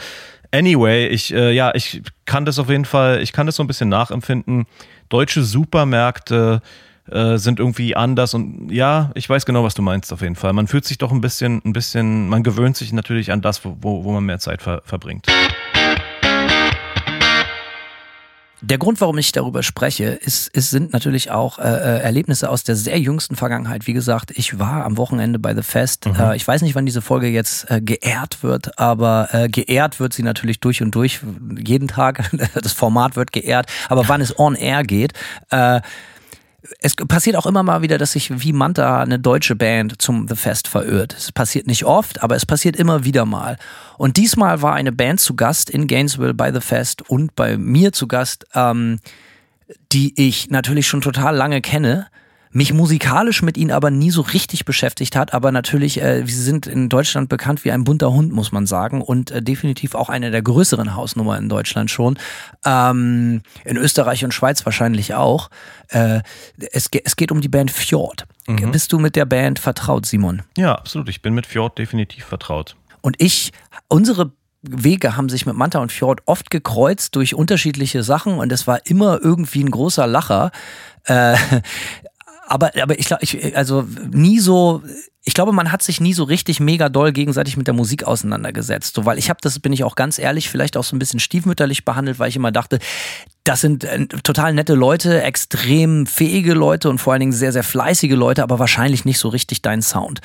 S3: Anyway, ich, äh, ja, ich kann das auf jeden Fall, ich kann das so ein bisschen nachempfinden. Deutsche Supermärkte äh, sind irgendwie anders und ja, ich weiß genau, was du meinst auf jeden Fall. Man fühlt sich doch ein bisschen, ein bisschen, man gewöhnt sich natürlich an das, wo, wo man mehr Zeit ver verbringt.
S4: Der Grund, warum ich darüber spreche, ist, ist sind natürlich auch äh, äh, Erlebnisse aus der sehr jüngsten Vergangenheit. Wie gesagt, ich war am Wochenende bei The Fest. Mhm. Äh, ich weiß nicht, wann diese Folge jetzt äh, geehrt wird, aber äh, geehrt wird sie natürlich durch und durch. Jeden Tag. <laughs> Das Format wird geehrt. Aber wann es on air geht, äh, es passiert auch immer mal wieder, dass sich wie Manta eine deutsche Band zum The Fest verirrt. Es passiert nicht oft, aber es passiert immer wieder mal. Und diesmal war eine Band zu Gast in Gainesville bei The Fest und bei mir zu Gast, ähm, die ich natürlich schon total lange kenne mich musikalisch mit ihnen aber nie so richtig beschäftigt hat, aber natürlich, äh, sie sind in Deutschland bekannt wie ein bunter Hund, muss man sagen, und äh, definitiv auch eine der größeren Hausnummer in Deutschland schon. Ähm, in Österreich und Schweiz wahrscheinlich auch. Äh, es, es geht um die Band Fjord. Mhm. Bist du mit der Band vertraut, Simon?
S3: Ja, absolut. Ich bin mit Fjord definitiv vertraut.
S4: Und ich, unsere Wege haben sich mit Manta und Fjord oft gekreuzt durch unterschiedliche Sachen und es war immer irgendwie ein großer Lacher. Äh, aber, aber ich glaube, ich, also nie so, ich glaube, man hat sich nie so richtig mega doll gegenseitig mit der Musik auseinandergesetzt. So, weil ich habe das, bin ich auch ganz ehrlich, vielleicht auch so ein bisschen stiefmütterlich behandelt, weil ich immer dachte, das sind äh, total nette Leute, extrem fähige Leute und vor allen Dingen sehr, sehr fleißige Leute, aber wahrscheinlich nicht so richtig dein Sound.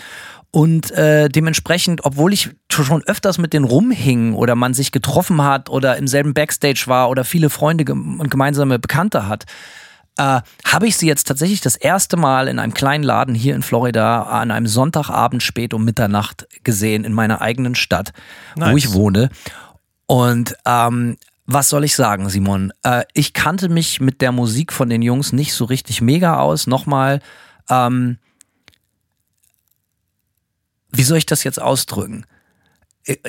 S4: Und äh, dementsprechend, obwohl ich schon öfters mit denen rumhing oder man sich getroffen hat oder im selben Backstage war oder viele Freunde und gemeinsame Bekannte hat, äh, habe ich sie jetzt tatsächlich das erste Mal in einem kleinen Laden hier in Florida an einem Sonntagabend spät um Mitternacht gesehen in meiner eigenen Stadt, nice. wo ich wohne. Und ähm, was soll ich sagen, Simon? Äh, ich kannte mich mit der Musik von den Jungs nicht so richtig mega aus. Nochmal, ähm, wie soll ich das jetzt ausdrücken?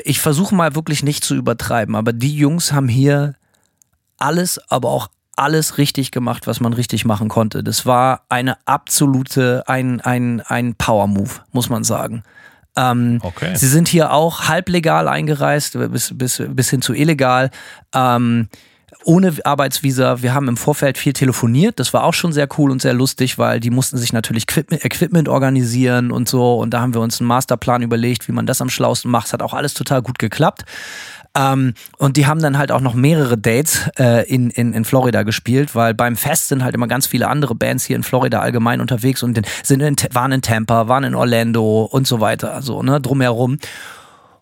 S4: Ich versuche mal wirklich nicht zu übertreiben, aber die Jungs haben hier alles, aber auch alles richtig gemacht, was man richtig machen konnte. Das war eine absolute, ein, ein, ein Power-Move, muss man sagen. Ähm, okay. Sie sind hier auch halblegal eingereist, bis, bis, bis hin zu illegal. Ähm, ohne Arbeitsvisa. Wir haben im Vorfeld viel telefoniert. Das war auch schon sehr cool und sehr lustig, weil die mussten sich natürlich Equipment organisieren und so. Und da haben wir uns einen Masterplan überlegt, wie man das am schlausten macht. Es hat auch alles total gut geklappt. Ähm, und die haben dann halt auch noch mehrere Dates äh, in, in, in Florida gespielt, weil beim Fest sind halt immer ganz viele andere Bands hier in Florida allgemein unterwegs und sind in, waren in Tampa, waren in Orlando und so weiter, so, ne, drumherum.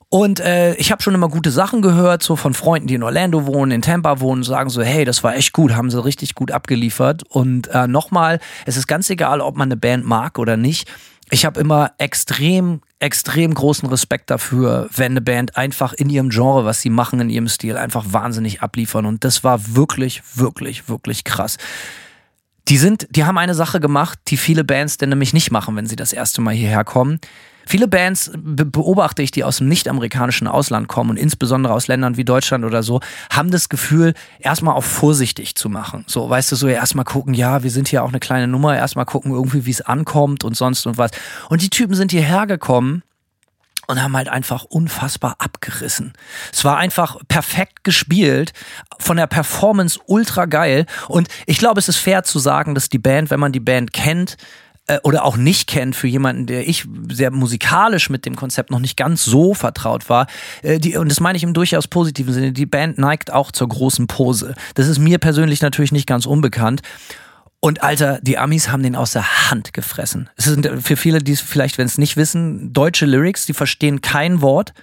S4: Und äh, ich habe schon immer gute Sachen gehört, so von Freunden, die in Orlando wohnen, in Tampa wohnen, sagen so, hey, das war echt gut, haben sie richtig gut abgeliefert. Und äh, nochmal, es ist ganz egal, ob man eine Band mag oder nicht ich habe immer extrem, extrem großen Respekt dafür, wenn eine Band einfach in ihrem Genre, was sie machen, in ihrem Stil, einfach wahnsinnig abliefern. Und das war wirklich, wirklich, wirklich krass. Die sind, die haben eine Sache gemacht, die viele Bands denn nämlich nicht machen, wenn sie das erste Mal hierher kommen. Viele Bands beobachte ich, die aus dem nicht-amerikanischen Ausland kommen und insbesondere aus Ländern wie Deutschland oder so, haben das Gefühl, erstmal auf vorsichtig zu machen. So, weißt du, so erstmal gucken, ja, wir sind hier auch eine kleine Nummer, erstmal gucken irgendwie, wie es ankommt und sonst und was. Und die Typen sind hierher gekommen und haben halt einfach unfassbar abgerissen. Es war einfach perfekt gespielt, von der Performance ultra geil und ich glaube, es ist fair zu sagen, dass die Band, wenn man die Band kennt, äh, oder auch nicht kennt für jemanden, der ich sehr musikalisch mit dem Konzept noch nicht ganz so vertraut war. Äh, die, und das meine ich im durchaus positiven Sinne. Die Band neigt auch zur großen Pose. Das ist mir persönlich natürlich nicht ganz unbekannt. Und Alter, die Amis haben den aus der Hand gefressen. Es sind für viele, die es vielleicht, wenn es nicht wissen, deutsche Lyrics, die verstehen kein Wort.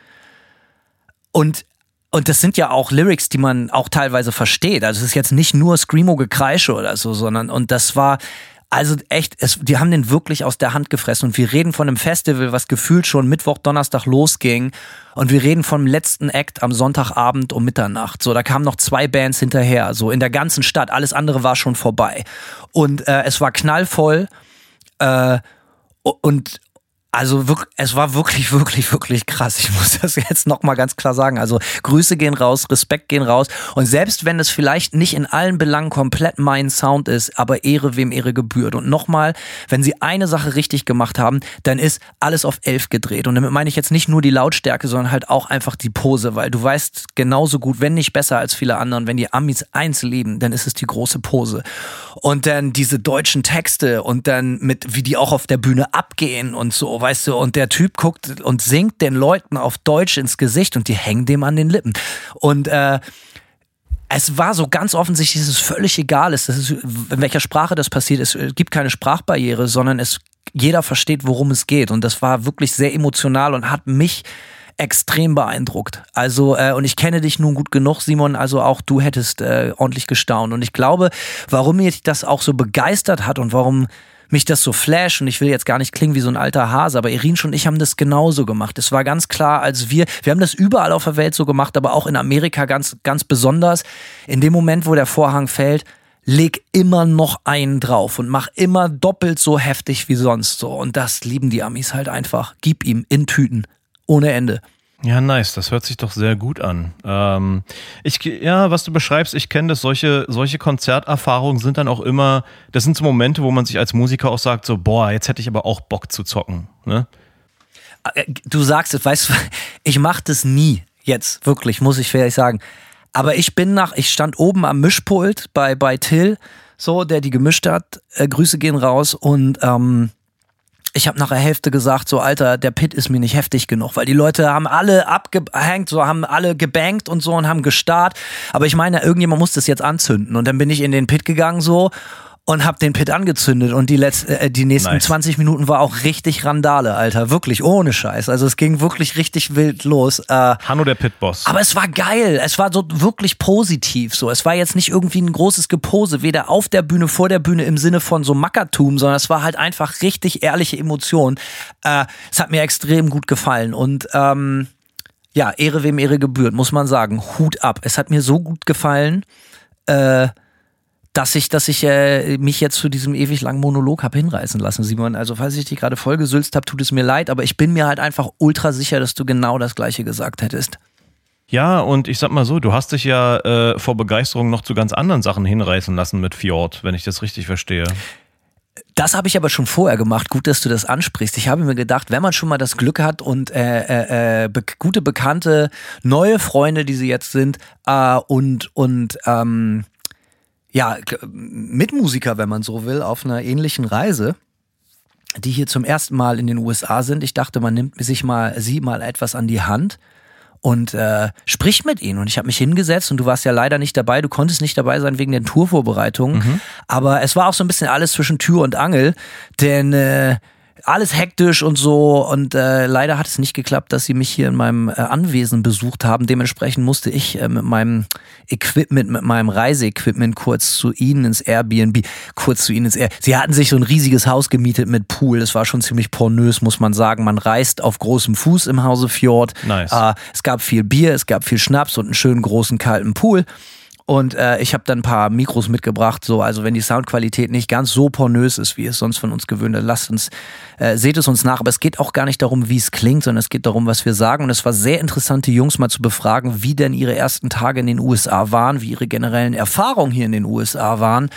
S4: Und und das sind ja auch Lyrics, die man auch teilweise versteht. Also es ist jetzt nicht nur Screamo-Gekreische oder so, sondern und das war Also echt, es, die haben den wirklich aus der Hand gefressen. Und wir reden von einem Festival, was gefühlt schon Mittwoch, Donnerstag losging. Und wir reden vom letzten Act am Sonntagabend um Mitternacht. So, da kamen noch zwei Bands hinterher. So in der ganzen Stadt. Alles andere war schon vorbei. Und äh, es war knallvoll. Äh, und also es war wirklich, <laughs> wirklich, wirklich krass. Ich muss das jetzt nochmal ganz klar sagen. Also Grüße gehen raus, Respekt gehen raus. Und selbst wenn es vielleicht nicht in allen Belangen komplett mein Sound ist, aber Ehre wem Ehre gebührt. Und nochmal, wenn sie eine Sache richtig gemacht haben, dann ist alles auf elf gedreht. Und damit meine ich jetzt nicht nur die Lautstärke, sondern halt auch einfach die Pose, weil du weißt genauso gut, wenn nicht besser als viele anderen, wenn die Amis eins lieben, dann ist es die große Pose. Und dann diese deutschen Texte und dann mit, wie die auch auf der Bühne abgehen und so weißt du, und der Typ guckt und singt den Leuten auf Deutsch ins Gesicht und die hängen dem an den Lippen. Und äh, es war so ganz offensichtlich, dass es völlig egal ist, es, in welcher Sprache das passiert. Es gibt keine Sprachbarriere, sondern es jeder versteht, worum es geht. Und das war wirklich sehr emotional und hat mich extrem beeindruckt. Also, äh, und ich kenne dich nun gut genug, Simon, also auch du hättest äh, ordentlich gestaunt. Und ich glaube, warum mich das auch so begeistert hat und warum mich das so flash und ich will jetzt gar nicht klingen wie so ein alter Hase, aber Irin und ich haben das genauso gemacht. Es war ganz klar, als wir, wir haben das überall auf der Welt so gemacht, aber auch in Amerika ganz, ganz besonders. In dem Moment, wo der Vorhang fällt, leg immer noch einen drauf und mach immer doppelt so heftig wie sonst so. Und das lieben die Amis halt einfach. Gib ihm in Tüten. Ohne Ende.
S3: Ja, nice. Das hört sich doch sehr gut an. Ähm, ich, ja, was du beschreibst, ich kenne das. Solche, solche Konzerterfahrungen sind dann auch immer, das sind so Momente, wo man sich als Musiker auch sagt, so, boah, jetzt hätte ich aber auch Bock zu zocken. Ne?
S4: Äh, du sagst es, weißt du, <laughs> ich mach das nie. Jetzt, wirklich, muss ich fairlich sagen. Aber ich bin nach, ich stand oben am Mischpult bei, bei Till, so, der die gemischt hat. Äh, Grüße gehen raus und ähm, ich habe nach der Hälfte gesagt, so Alter, der Pit ist mir nicht heftig genug, weil die Leute haben alle abgehängt, so haben alle gebankt und so und haben gestarrt. Aber ich meine, irgendjemand muss das jetzt anzünden. Und dann bin ich in den Pit gegangen so und hab den Pit angezündet und die letzten äh, die nächsten nice. 20 Minuten war auch richtig Randale, Alter, wirklich ohne Scheiß. Also es ging wirklich richtig wild los. Äh,
S3: Hanno der Pitboss.
S4: Aber es war geil, es war so wirklich positiv so. Es war jetzt nicht irgendwie ein großes Gepose, weder auf der Bühne, vor der Bühne im Sinne von so Mackertum, sondern es war halt einfach richtig ehrliche Emotion. Äh, es hat mir extrem gut gefallen und ähm, ja, Ehre wem Ehre gebührt, muss man sagen. Hut ab. Es hat mir so gut gefallen. Äh, dass ich, dass ich äh, mich jetzt zu diesem ewig langen Monolog habe hinreißen lassen, Simon. Also falls ich dich gerade vollgesülzt habe, tut es mir leid, aber ich bin mir halt einfach ultra sicher, dass du genau das gleiche gesagt hättest.
S3: Ja, und ich sag mal so, du hast dich ja äh, vor Begeisterung noch zu ganz anderen Sachen hinreißen lassen mit Fjord, wenn ich das richtig verstehe.
S4: Das habe ich aber schon vorher gemacht. Gut, dass du das ansprichst. Ich habe mir gedacht, wenn man schon mal das Glück hat und äh, äh, äh be gute Bekannte, neue Freunde, die sie jetzt sind, äh, und und ähm, ja, Mitmusiker, wenn man so will, auf einer ähnlichen Reise, die hier zum ersten Mal in den USA sind. Ich dachte, man nimmt sich mal, sie mal etwas an die Hand und äh, spricht mit ihnen. Und ich habe mich hingesetzt und du warst ja leider nicht dabei, du konntest nicht dabei sein wegen den Tourvorbereitungen. Mhm. Aber es war auch so ein bisschen alles zwischen Tür und Angel, denn äh, alles hektisch und so. Und äh, leider hat es nicht geklappt, dass sie mich hier in meinem äh, Anwesen besucht haben. Dementsprechend musste ich äh, mit meinem Equipment, mit meinem Reiseequipment kurz zu ihnen ins Airbnb, kurz zu ihnen ins Air. Sie hatten sich so ein riesiges Haus gemietet mit Pool. Das war schon ziemlich pornös, muss man sagen. Man reist auf großem Fuß im Hause Fjord.
S3: Nice.
S4: Äh, es gab viel Bier, es gab viel Schnaps und einen schönen großen kalten Pool. Und äh, ich habe dann ein paar Mikros mitgebracht. So, also wenn die Soundqualität nicht ganz so pornös ist, wie es sonst von uns gewöhnt, dann lasst uns, äh, seht es uns nach. Aber es geht auch gar nicht darum, wie es klingt, sondern es geht darum, was wir sagen. Und es war sehr interessant, die Jungs mal zu befragen, wie denn ihre ersten Tage in den USA waren, wie ihre generellen Erfahrungen hier in den USA waren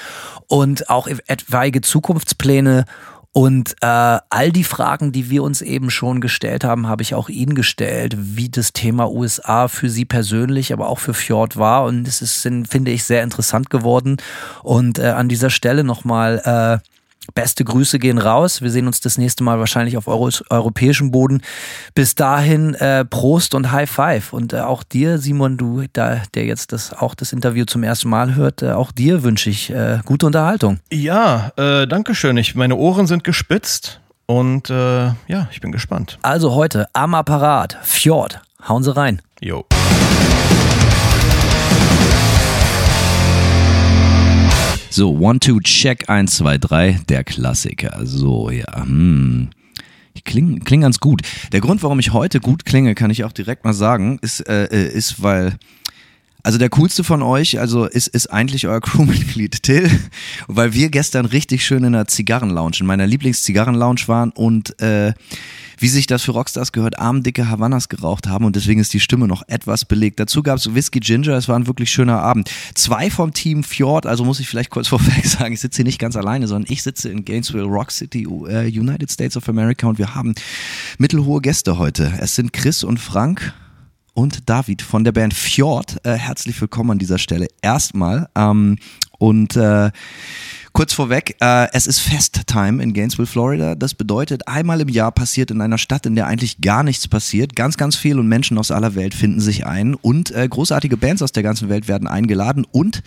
S4: und auch etwaige Zukunftspläne und äh, all die Fragen, die wir uns eben schon gestellt haben, habe ich auch Ihnen gestellt, wie das Thema USA für Sie persönlich, aber auch für Fjord war. Und es ist, finde ich, sehr interessant geworden. Und äh, an dieser Stelle nochmal äh, Beste Grüße gehen raus. Wir sehen uns das nächste Mal wahrscheinlich auf Euro europäischem Boden. Bis dahin äh, Prost und High Five. Und äh, auch dir, Simon, du, da, der jetzt das, auch das Interview zum ersten Mal hört, äh, auch dir wünsche ich äh, gute Unterhaltung.
S3: Ja, äh, danke schön. Ich, meine Ohren sind gespitzt und äh, ja, ich bin gespannt.
S4: Also heute am Apparat, Fjord. Hauen Sie rein.
S3: Jo.
S5: So, One, Two, Check, 1, 2, 3, der Klassiker. So, ja, hm. Ich klinge kling ganz gut. Der Grund, warum ich heute gut klinge, kann ich auch direkt mal sagen, ist, äh, äh ist weil also der coolste von euch, also ist, ist eigentlich euer <laughs> Crewmitglied Till, weil wir gestern richtig schön in einer Zigarrenlounge, in meiner Lieblingszigarrenlounge waren und äh, wie sich das für Rockstars gehört, armdicke Havanas geraucht haben und deswegen ist die Stimme noch etwas belegt. Dazu gab es Whisky Ginger, es war ein wirklich schöner Abend. Zwei vom Team Fjord, also muss ich vielleicht kurz <laughs> vorweg sagen, ich sitze hier nicht ganz alleine, sondern ich sitze in Gainesville, Rock City, uh, United States of America und wir haben mittelhohe Gäste heute. Es sind Chris und Frank und David von der Band Fjord. Äh, herzlich willkommen an dieser Stelle erstmal. Ähm, und äh, kurz vorweg, äh, es ist Festtime in Gainesville, Florida. Das bedeutet, einmal im Jahr passiert in einer Stadt, in der eigentlich gar nichts passiert. Ganz, ganz viel und Menschen aus aller Welt finden sich ein und äh, großartige Bands aus der ganzen Welt werden eingeladen und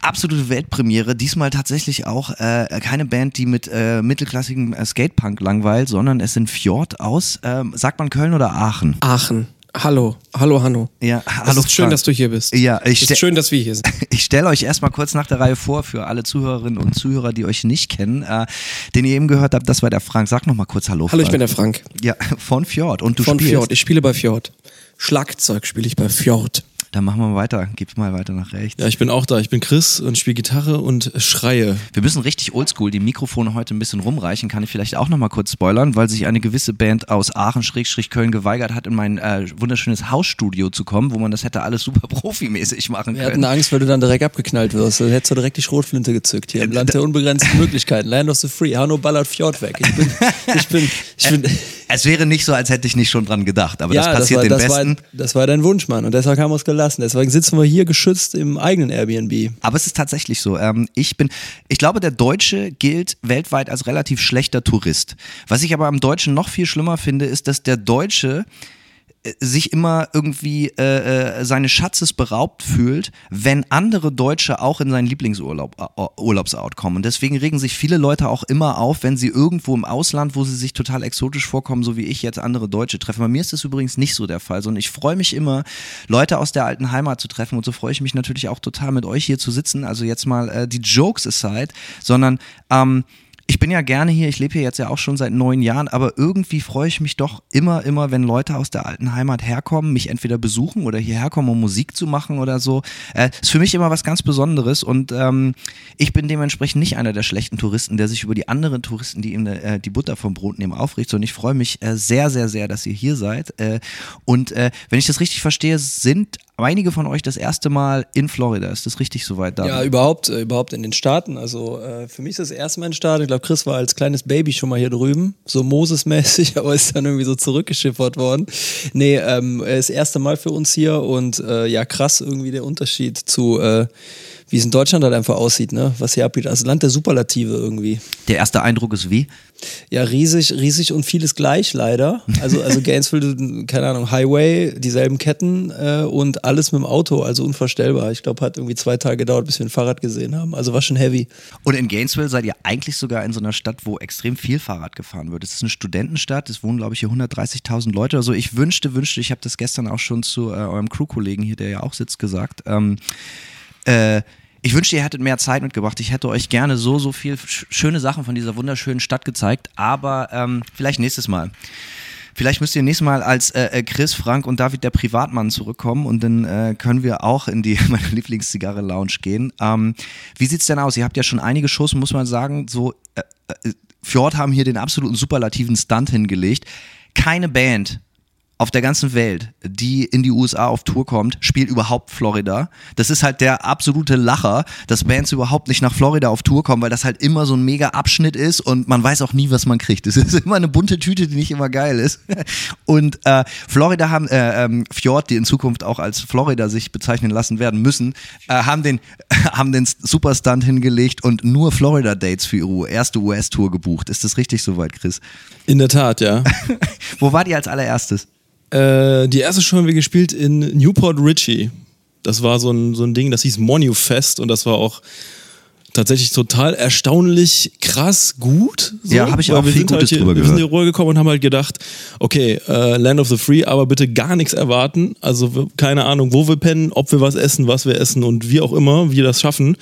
S5: absolute Weltpremiere. Diesmal tatsächlich auch äh, keine Band, die mit äh, mittelklassigem äh, Skatepunk langweilt, sondern es sind Fjord aus, äh, sagt man Köln oder Aachen?
S6: Aachen. Hallo, hallo, Hanno.
S5: Ja,
S6: hallo. Es ist schön,
S5: Frank.
S6: dass du hier bist.
S5: Ja,
S6: ich es ist schön, dass wir hier sind. <laughs>
S5: Ich stelle euch erstmal kurz nach der Reihe vor für alle Zuhörerinnen und Zuhörer, die euch nicht kennen. Äh, den ihr eben gehört habt, das war der Frank. Sag noch mal kurz Hallo.
S6: Hallo, Frank. ich bin der Frank.
S5: Ja, <laughs> von Fjord. Und du
S6: von
S5: spielst.
S6: Fjord. Ich spiele bei Fjord. Schlagzeug spiele ich bei Fjord.
S5: Dann machen wir weiter. Gib mal weiter nach rechts.
S6: Ja, ich bin auch da. Ich bin Chris und spiele Gitarre und schreie.
S5: Wir müssen richtig oldschool die Mikrofone heute ein bisschen rumreichen. Kann ich vielleicht auch noch mal kurz spoilern, weil sich eine gewisse Band aus Aachen-Köln geweigert hat, in mein äh, wunderschönes Hausstudio zu kommen, wo man das hätte alles super <laughs> profimäßig machen
S6: Wir
S5: können.
S6: hatten Angst, weil du dann direkt abgeknallt wirst. Dann hättest du direkt die Schrotflinte gezückt. Hier im Land der unbegrenzten Möglichkeiten. Land of the Free. Hanno ballert Fjord weg. Ich bin, <laughs> ich bin, ich bin
S5: es wäre nicht so, als hätte ich nicht schon dran gedacht, aber ja, das passiert
S6: das
S5: war,
S6: den
S5: das
S6: Besten. War, das war dein Wunsch, Mann. Und deshalb haben wir es gelassen. Deswegen sitzen wir hier geschützt im eigenen Airbnb.
S5: Aber es ist tatsächlich so. Ähm, ich bin, ich glaube, der Deutsche gilt weltweit als relativ schlechter Tourist. Was ich aber am Deutschen noch viel schlimmer finde, ist, dass der Deutsche sich immer irgendwie äh, äh, seines Schatzes beraubt fühlt, wenn andere Deutsche auch in seinen Lieblingsurlaub äh, kommen. Und deswegen regen sich viele Leute auch immer auf, wenn sie irgendwo im Ausland, wo sie sich total exotisch vorkommen, so wie ich jetzt andere Deutsche treffen. Bei mir ist das übrigens nicht so der Fall, sondern ich freue mich immer, Leute aus der alten Heimat zu treffen. Und so freue ich mich natürlich auch total mit euch hier zu sitzen. Also jetzt mal äh, die Jokes aside, sondern ähm, ich bin ja gerne hier, ich lebe hier jetzt ja auch schon seit neun Jahren, aber irgendwie freue ich mich doch immer, immer, wenn Leute aus der alten Heimat herkommen, mich entweder besuchen oder hierher kommen, um Musik zu machen oder so. Äh, ist für mich immer was ganz Besonderes und ähm, ich bin dementsprechend nicht einer der schlechten Touristen, der sich über die anderen Touristen, die ihm äh, die Butter vom Brot nehmen, aufregt, sondern ich freue mich äh, sehr, sehr, sehr, dass ihr hier seid. Äh, und äh, wenn ich das richtig verstehe, sind einige von euch das erste Mal in Florida. Ist das richtig soweit da?
S6: Ja, überhaupt, äh, überhaupt in den Staaten. Also äh, für mich ist das erste Mal in den Staaten. Ich glaube, Chris war als kleines Baby schon mal hier drüben, so Moses-mäßig, <laughs> aber ist dann irgendwie so zurückgeschiffert worden. Nee, ähm, das erste Mal für uns hier und äh, ja, krass irgendwie der Unterschied zu äh, wie es in Deutschland halt einfach aussieht, ne? was hier abgeht. Also Land der Superlative irgendwie.
S5: Der erste Eindruck ist wie?
S6: Ja, riesig, riesig und vieles gleich leider. Also, also <laughs> Gainesville, keine Ahnung, Highway, dieselben Ketten äh, alles mit dem Auto, also unvorstellbar. Ich glaube, hat irgendwie zwei Tage gedauert, bis wir ein Fahrrad gesehen haben. Also war schon heavy.
S5: Und in Gainesville seid ihr eigentlich sogar in so einer Stadt, wo extrem viel Fahrrad gefahren wird. Es ist eine Studentenstadt, es wohnen, glaube ich, hier 130.000 Leute oder so. Ich wünschte, wünschte, ich habe das gestern auch schon zu äh, eurem Crew-Kollegen hier, der ja auch sitzt, gesagt. Ähm, äh, ich wünschte, ihr hättet mehr Zeit mitgebracht. Ich hätte euch gerne so, so viel schöne Sachen von dieser wunderschönen Stadt gezeigt, aber ähm, vielleicht nächstes Mal. Vielleicht müsst ihr nächstes Mal als äh, äh, Chris, Frank und David der Privatmann zurückkommen und dann äh, können wir auch in die <laughs> meine Lieblingszigarre Lounge gehen. Ähm, wie sieht's denn aus? Ihr habt ja schon einige Shows, muss man sagen, so äh, äh, Fjord haben hier den absoluten superlativen Stunt hingelegt. Keine Band auf der ganzen Welt, die in die USA auf Tour kommt, spielt überhaupt Florida. Das ist halt der absolute Lacher, dass Bands überhaupt nicht nach Florida auf Tour kommen, weil das halt immer so ein mega Abschnitt ist und man weiß auch nie, was man kriegt. Es ist <laughs> immer eine bunte Tüte, die nicht immer geil ist. <laughs> Und äh, Florida haben, äh, ähm, Fjord, die in Zukunft auch als Florida sich bezeichnen lassen werden müssen, äh, haben den, <laughs> haben den Superstunt hingelegt und nur Florida-Dates für ihre erste US-Tour gebucht. Ist das richtig soweit, Chris?
S6: In der Tat, ja.
S5: Wo war die als allererstes?
S6: Äh, die erste Show haben wir gespielt in Newport Richie. Das war so ein, so ein Ding, das hieß Monufest und das war auch
S7: tatsächlich total erstaunlich krass gut. So,
S5: Ja, hab ich
S7: weil
S5: auch viel
S7: sind halt
S5: Gutes
S7: hier,
S5: drüber
S7: Wir sind
S5: gehört.
S7: hier rübergekommen und haben halt gedacht, okay, äh, Land of the Free, aber bitte gar nichts erwarten. Also keine Ahnung, wo wir pennen, ob wir was essen, was wir essen und wie auch immer wir das schaffen.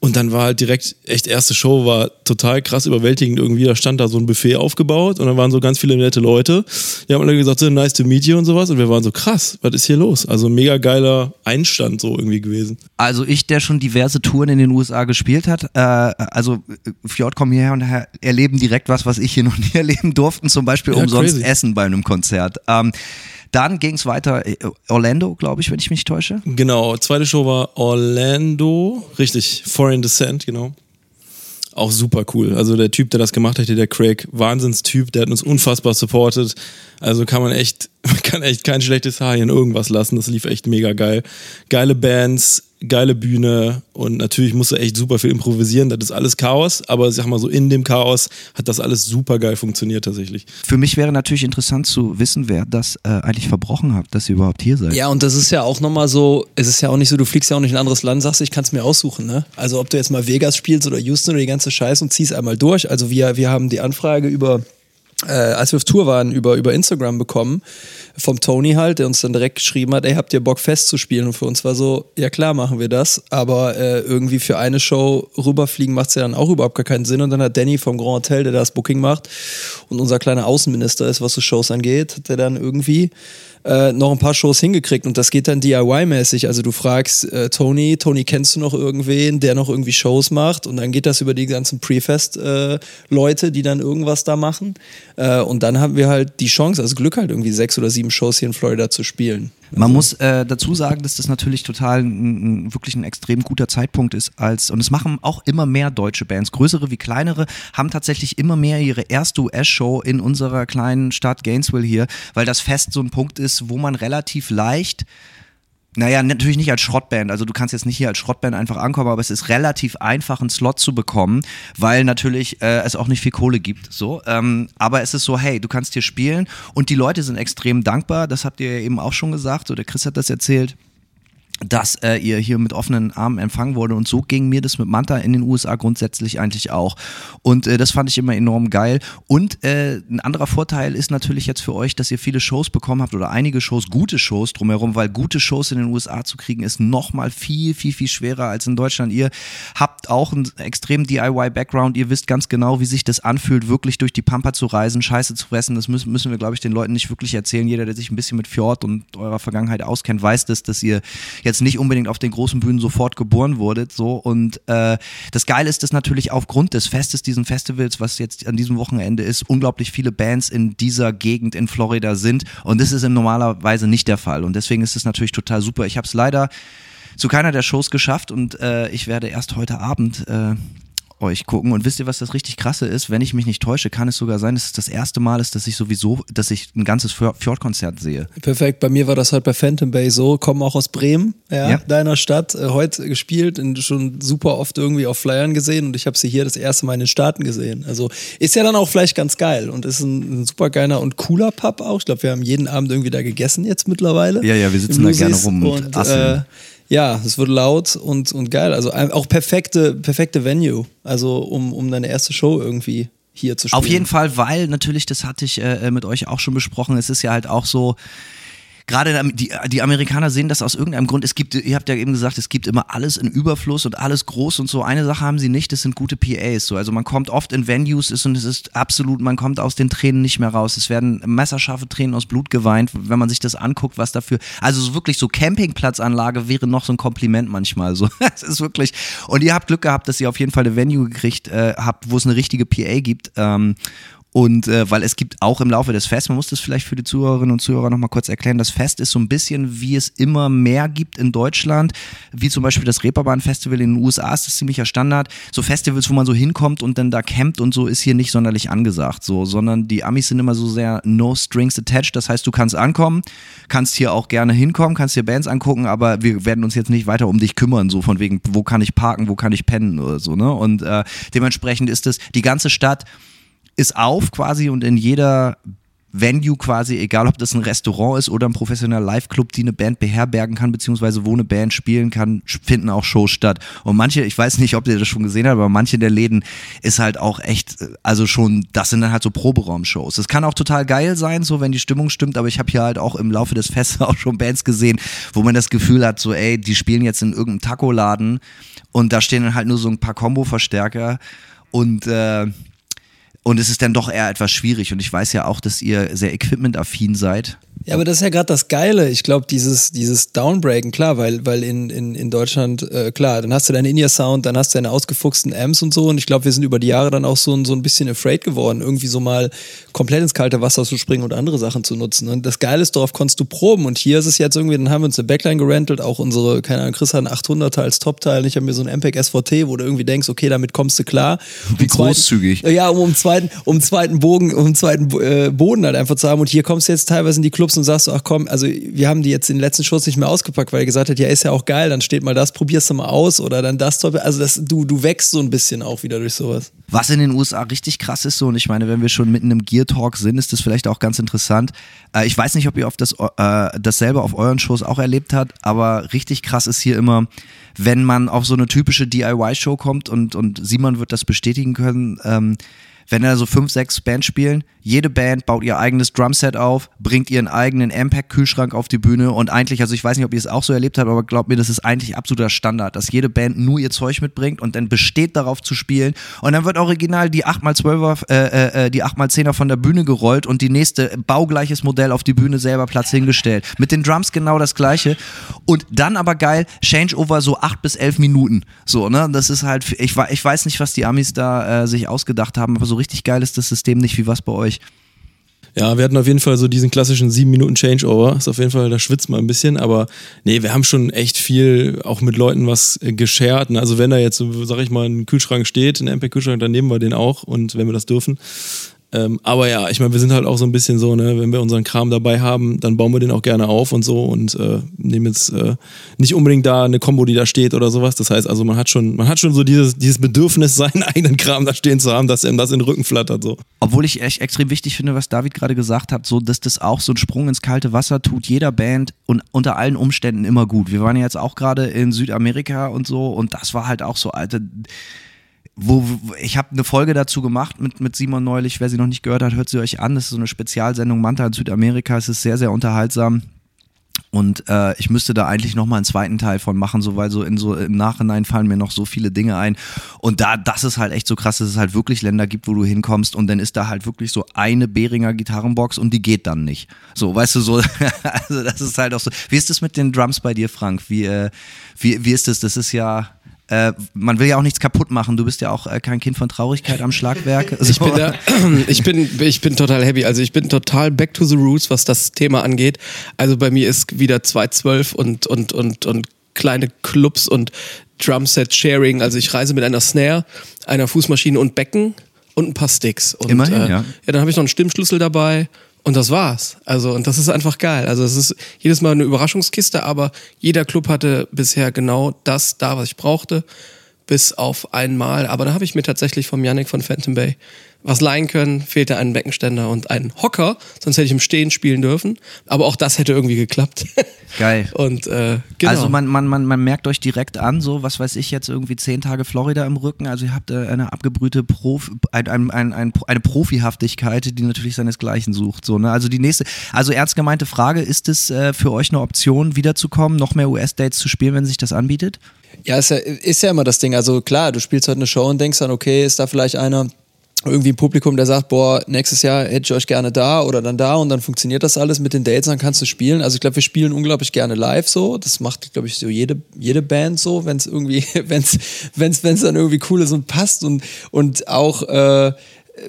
S7: Und dann war halt direkt, echt erste Show war total krass überwältigend irgendwie. Da stand da so ein Buffet aufgebaut und dann waren so ganz viele nette Leute. Die haben alle gesagt, so nice to meet you und sowas. Und wir waren so krass, was ist hier los? Also mega geiler Einstand so irgendwie gewesen.
S5: Also ich, der schon diverse Touren in den USA gespielt hat, äh, also äh, Fjord kommen hierher und erleben direkt was, was ich hier <laughs> noch nie erleben durfte, zum Beispiel
S7: Ja,
S5: umsonst
S7: crazy.
S5: essen bei einem Konzert. Ähm, dann ging es weiter, äh, Orlando, glaube ich, wenn ich mich nicht täusche.
S7: Genau, zweite Show war Orlando, richtig, Foreign Descent, genau. Auch super cool. Also der Typ, der das gemacht hat, der Craig, Wahnsinnstyp, der hat uns unfassbar supportet. Also kann man echt, <laughs> man kann echt kein schlechtes Haar hier in irgendwas lassen. Das lief echt mega geil. Geile Bands, geile Bühne und natürlich musst du echt super viel improvisieren. Das ist alles Chaos, aber sag mal so, in dem Chaos hat das alles super geil funktioniert tatsächlich.
S5: Für mich wäre natürlich interessant zu wissen, wer das äh, eigentlich verbrochen hat, dass ihr überhaupt hier seid.
S6: Ja, und das ist ja auch nochmal so, es ist ja auch nicht so, du fliegst ja auch nicht in ein anderes Land, sagst, ich kann es mir aussuchen, ne? Also ob du jetzt mal Vegas spielst oder Houston oder die ganze Scheiße und ziehst einmal durch. Also wir, wir haben die Anfrage über, äh, als wir auf Tour waren, über, über Instagram bekommen, vom Tony halt, der uns dann direkt geschrieben hat, ey, habt ihr Bock festzuspielen? Und für uns war so, ja klar machen wir das, aber äh, irgendwie für eine Show rüberfliegen macht es ja dann auch überhaupt gar keinen Sinn. Und dann hat Danny vom Grand Hotel, der das Booking macht und unser kleiner Außenminister ist, was so Shows angeht, hat der dann irgendwie äh, noch ein paar Shows hingekriegt und das geht dann DIY-mäßig. Also du fragst äh, Tony, Tony, kennst du noch irgendwen, der noch irgendwie Shows macht? Und dann geht das über die ganzen Pre-Fest-Leute, die dann irgendwas da machen. Äh, und dann haben wir halt die Chance, also Glück halt irgendwie sechs oder sieben Shows hier in Florida zu spielen.
S5: Man muss äh, dazu sagen, dass das natürlich total ein, ein, wirklich ein extrem guter Zeitpunkt ist als und es machen auch immer mehr deutsche Bands, größere wie kleinere, haben tatsächlich immer mehr ihre erste US-Show in unserer kleinen Stadt Gainesville hier, weil das Fest so ein Punkt ist, wo man relativ leicht naja, natürlich nicht als Schrottband. Also du kannst jetzt nicht hier als Schrottband einfach ankommen, aber es ist relativ einfach, einen Slot zu bekommen, weil natürlich äh, es auch nicht viel Kohle gibt. So, ähm, aber es ist so, hey, du kannst hier spielen und die Leute sind extrem dankbar. Das habt ihr eben auch schon gesagt. Oder Chris hat das erzählt dass äh, ihr hier mit offenen Armen empfangen wurde. Und so ging mir das mit Manta in den USA grundsätzlich eigentlich auch. Und äh, das fand ich immer enorm geil. Und äh, ein anderer Vorteil ist natürlich jetzt für euch, dass ihr viele Shows bekommen habt oder einige Shows, gute Shows drumherum, weil gute Shows in den USA zu kriegen ist nochmal viel, viel, viel schwerer als in Deutschland. Ihr habt auch einen extremen DIY-Background, ihr wisst ganz genau, wie sich das anfühlt, wirklich durch die Pampa zu reisen, Scheiße zu fressen, das müssen, müssen wir, glaube ich, den Leuten nicht wirklich erzählen. Jeder, der sich ein bisschen mit Fjord und eurer Vergangenheit auskennt, weiß das, dass ihr jetzt nicht unbedingt auf den großen Bühnen sofort geboren wurdet. So und äh, das Geile ist, dass natürlich aufgrund des Festes, diesen Festivals, was jetzt an diesem Wochenende ist, unglaublich viele Bands in dieser Gegend in Florida sind. Und das ist in normalerweise nicht der Fall. Und deswegen ist es natürlich total super. Ich habe es leider zu keiner der Shows geschafft und äh, ich werde erst heute Abend äh, euch gucken. Und wisst ihr, was das richtig krasse ist? Wenn ich mich nicht täusche, kann es sogar sein, dass es das erste Mal ist, dass ich sowieso, dass ich ein ganzes Fjord- Fjordkonzert sehe.
S7: Perfekt, bei mir war das halt bei Phantom Bay so, kommen auch aus Bremen, ja,
S5: Ja.
S7: deiner Stadt, äh, heute gespielt und schon super oft irgendwie auf Flyern gesehen und ich habe sie hier das erste Mal in den Staaten gesehen. Also ist ja dann auch vielleicht ganz geil und ist ein, ein super geiler und cooler Pub auch. Ich glaube, wir haben jeden Abend irgendwie da gegessen jetzt mittlerweile.
S5: Ja, ja, wir sitzen da gerne rum und
S7: und äh, ja, es wird laut und, und geil. Also auch perfekte, perfekte Venue. Also um, um deine erste Show irgendwie hier zu spielen.
S5: Auf jeden Fall, weil natürlich, das hatte ich äh, mit euch auch schon besprochen, es ist ja halt auch so, gerade die, die Amerikaner sehen das aus irgendeinem Grund. Es gibt, ihr habt ja eben gesagt, es gibt immer alles in Überfluss und alles groß und so. Eine Sache haben sie nicht, das sind gute PAs. So. Also man kommt oft in Venues ist und es ist absolut, man kommt aus den Tränen nicht mehr raus. Es werden messerscharfe Tränen aus Blut geweint, wenn man sich das anguckt, was dafür. Also so wirklich so Campingplatzanlage wäre noch so ein Kompliment manchmal. So, <laughs> es ist wirklich. Und ihr habt Glück gehabt, dass ihr auf jeden Fall eine Venue gekriegt äh, habt, wo es eine richtige PA gibt. Ähm, und äh, weil es gibt auch im Laufe des Fests, man muss das vielleicht für die Zuhörerinnen und Zuhörer nochmal kurz erklären, das Fest ist so ein bisschen, wie es immer mehr gibt in Deutschland, wie zum Beispiel das Reeperbahn-Festival in den USA ist das ziemlicher Standard. So Festivals, wo man so hinkommt und dann da campt und so, ist hier nicht sonderlich angesagt, so, sondern die Amis sind immer so sehr no strings attached. Das heißt, du kannst ankommen, kannst hier auch gerne hinkommen, kannst dir Bands angucken, aber wir werden uns jetzt nicht weiter um dich kümmern, so von wegen, wo kann ich parken, wo kann ich pennen oder so, ne? Und äh, dementsprechend ist es die ganze Stadt ist auf quasi und in jeder Venue quasi, egal ob das ein Restaurant ist oder ein professioneller Live-Club, die eine Band beherbergen kann, beziehungsweise wo eine Band spielen kann, finden auch Shows statt. Und manche, ich weiß nicht, ob ihr das schon gesehen habt, aber manche der Läden ist halt auch echt, also schon, das sind dann halt so Proberaum-Shows. Das kann auch total geil sein, so wenn die Stimmung stimmt, aber ich habe hier halt auch im Laufe des Festes <laughs> auch schon Bands gesehen, wo man das Gefühl hat, so ey, die spielen jetzt in irgendeinem Taco-Laden und da stehen dann halt nur so ein paar Combo-Verstärker und äh, und es ist dann doch eher etwas schwierig. Und ich weiß ja auch, dass ihr sehr equipment-affin seid.
S6: Ja, aber das ist ja gerade das Geile. Ich glaube, dieses, dieses Downbreaken, klar, weil, weil in, in, in Deutschland, äh, klar, dann hast du deinen In-Ear-Sound, dann hast du deine ausgefuchsten Amps und so. Und ich glaube, wir sind über die Jahre dann auch so, so ein bisschen afraid geworden, irgendwie so mal komplett ins kalte Wasser zu springen und andere Sachen zu nutzen. Und das Geile ist, darauf konntest du proben. Und hier ist es jetzt irgendwie, dann haben wir uns eine Backline gerentelt, auch unsere, keine Ahnung, Chris hat einen 800er als Top-Teil. Ich habe mir so ein MPEG SVT, wo du irgendwie denkst, okay, damit kommst du klar.
S5: Wie großzügig.
S6: Ja, um, um zweiten, um zweiten Bogen, um zweiten äh, Boden halt einfach zu haben. Und hier kommst du jetzt teilweise in die Clubs und sagst, ach komm, also wir haben die jetzt den letzten Shows nicht mehr ausgepackt, weil er gesagt hat, ja, ist ja auch geil, dann steht mal das, probierst du mal aus oder dann das. Also das, du, du wächst so ein bisschen auch wieder durch sowas.
S5: Was in den USA richtig krass ist, so, und ich meine, wenn wir schon mitten im Gear Talk sind, ist das vielleicht auch ganz interessant. Äh, ich weiß nicht, ob ihr auf das, äh, das selber auf euren Shows auch erlebt habt, aber richtig krass ist hier immer, wenn man auf so eine typische DIY-Show kommt und, und Simon wird das bestätigen können, ähm, wenn da so fünf, sechs Bands spielen, jede Band baut ihr eigenes Drumset auf, bringt ihren eigenen Ampac-Kühlschrank auf die Bühne und eigentlich, also ich weiß nicht, ob ihr es auch so erlebt habt, aber glaubt mir, das ist eigentlich absoluter Standard, dass jede Band nur ihr Zeug mitbringt und dann besteht darauf zu spielen und dann wird original die 8x12er, äh, äh, die 8x10er von der Bühne gerollt und die nächste baugleiches Modell auf die Bühne selber Platz hingestellt. Mit den Drums genau das gleiche und dann aber geil, Changeover so acht bis elf Minuten. So, ne, das ist halt, ich, ich weiß nicht, was die Amis da äh, sich ausgedacht haben, aber so richtig geil ist das System nicht, wie was bei euch.
S6: Ja, wir hatten auf jeden Fall so diesen klassischen sieben Minuten Changeover. Ist auf jeden Fall, da schwitzt man ein bisschen, aber nee, wir haben schon echt viel auch mit Leuten was äh, geshared. Ne? Also wenn da jetzt, sag ich mal, ein Kühlschrank steht, ein MP-Kühlschrank, dann nehmen wir den auch und wenn wir das dürfen. Ähm, aber ja, ich meine, wir sind halt auch so ein bisschen so, ne, wenn wir unseren Kram dabei haben, dann bauen wir den auch gerne auf und so und äh, nehmen jetzt äh, nicht unbedingt da eine Combo, die da steht oder sowas. Das heißt also, man hat schon, man hat schon so dieses, dieses Bedürfnis, <laughs> seinen eigenen Kram da stehen zu haben, dass ihm das in den Rücken flattert. So.
S5: Obwohl ich echt extrem wichtig finde, was David gerade gesagt hat, so dass das auch so ein Sprung ins kalte Wasser tut, jeder Band und unter allen Umständen immer gut. Wir waren ja jetzt auch gerade in Südamerika und so und das war halt auch so, alte wo, wo ich habe eine Folge dazu gemacht mit, mit Simon neulich. Wer sie noch nicht gehört hat, hört sie euch an. Das ist so eine Spezialsendung Manta in Südamerika. Es ist sehr, sehr unterhaltsam. Und äh, ich müsste da eigentlich noch mal einen zweiten Teil von machen, so weil so in so im Nachhinein fallen mir noch so viele Dinge ein. Und da, das ist halt echt so krass, dass es halt wirklich Länder gibt, wo du hinkommst und dann ist da halt wirklich so eine Behringer Gitarrenbox und die geht dann nicht. So, weißt du, so, <laughs> also das ist halt auch so. Wie ist das mit den Drums bei dir, Frank? Wie, äh, wie, wie ist das? Das ist ja, äh, man will ja auch nichts kaputt machen. Du bist ja auch äh, kein Kind von Traurigkeit am Schlagwerk.
S8: So. <laughs> Ich, bin da, <clears throat> ich, bin, ich bin total happy. Also ich bin total back to the roots, was das Thema angeht. Also bei mir ist wieder 212 und, und, und, und kleine Clubs und Drumset-Sharing. Also ich reise mit einer Snare, einer Fußmaschine und Becken und ein paar Sticks. Und,
S5: Immerhin,
S8: äh,
S5: ja.
S8: Ja, dann habe ich noch einen Stimmschlüssel dabei und das war's. Also, und das ist einfach geil. Also, es ist jedes Mal eine Überraschungskiste, aber jeder Club hatte bisher genau das da, was ich brauchte, bis auf einmal. Aber da habe ich mir tatsächlich vom Yannick von Phantom Bay was leihen können, fehlte ein Beckenständer und ein Hocker, sonst hätte ich im Stehen spielen dürfen. Aber auch das hätte irgendwie geklappt. <laughs>
S5: Geil.
S8: Und äh, genau.
S5: Also man, man, man, man merkt euch direkt an, so was weiß ich jetzt irgendwie zehn Tage Florida im Rücken. Also ihr habt äh, eine abgebrühte Prof, ein, ein, ein, ein, eine Profihaftigkeit, die natürlich seinesgleichen sucht. So, ne? Also die nächste, also ernst gemeinte Frage, ist es äh, für euch eine Option, wiederzukommen, noch mehr US-Dates zu spielen, wenn sich das anbietet?
S6: Ja, ist ja, ist ja immer das Ding. Also klar, du spielst heute eine Show und denkst dann, okay, ist da vielleicht einer irgendwie ein Publikum, der sagt, boah, nächstes Jahr hätte ich euch gerne da oder dann da und dann funktioniert das alles mit den Dates, dann kannst du spielen. Also ich glaube, wir spielen unglaublich gerne live so. Das macht, glaube ich, so jede, jede Band so, wenn es irgendwie, <laughs> wenn es wenn's, wenn's dann irgendwie cool ist und passt und, und auch äh,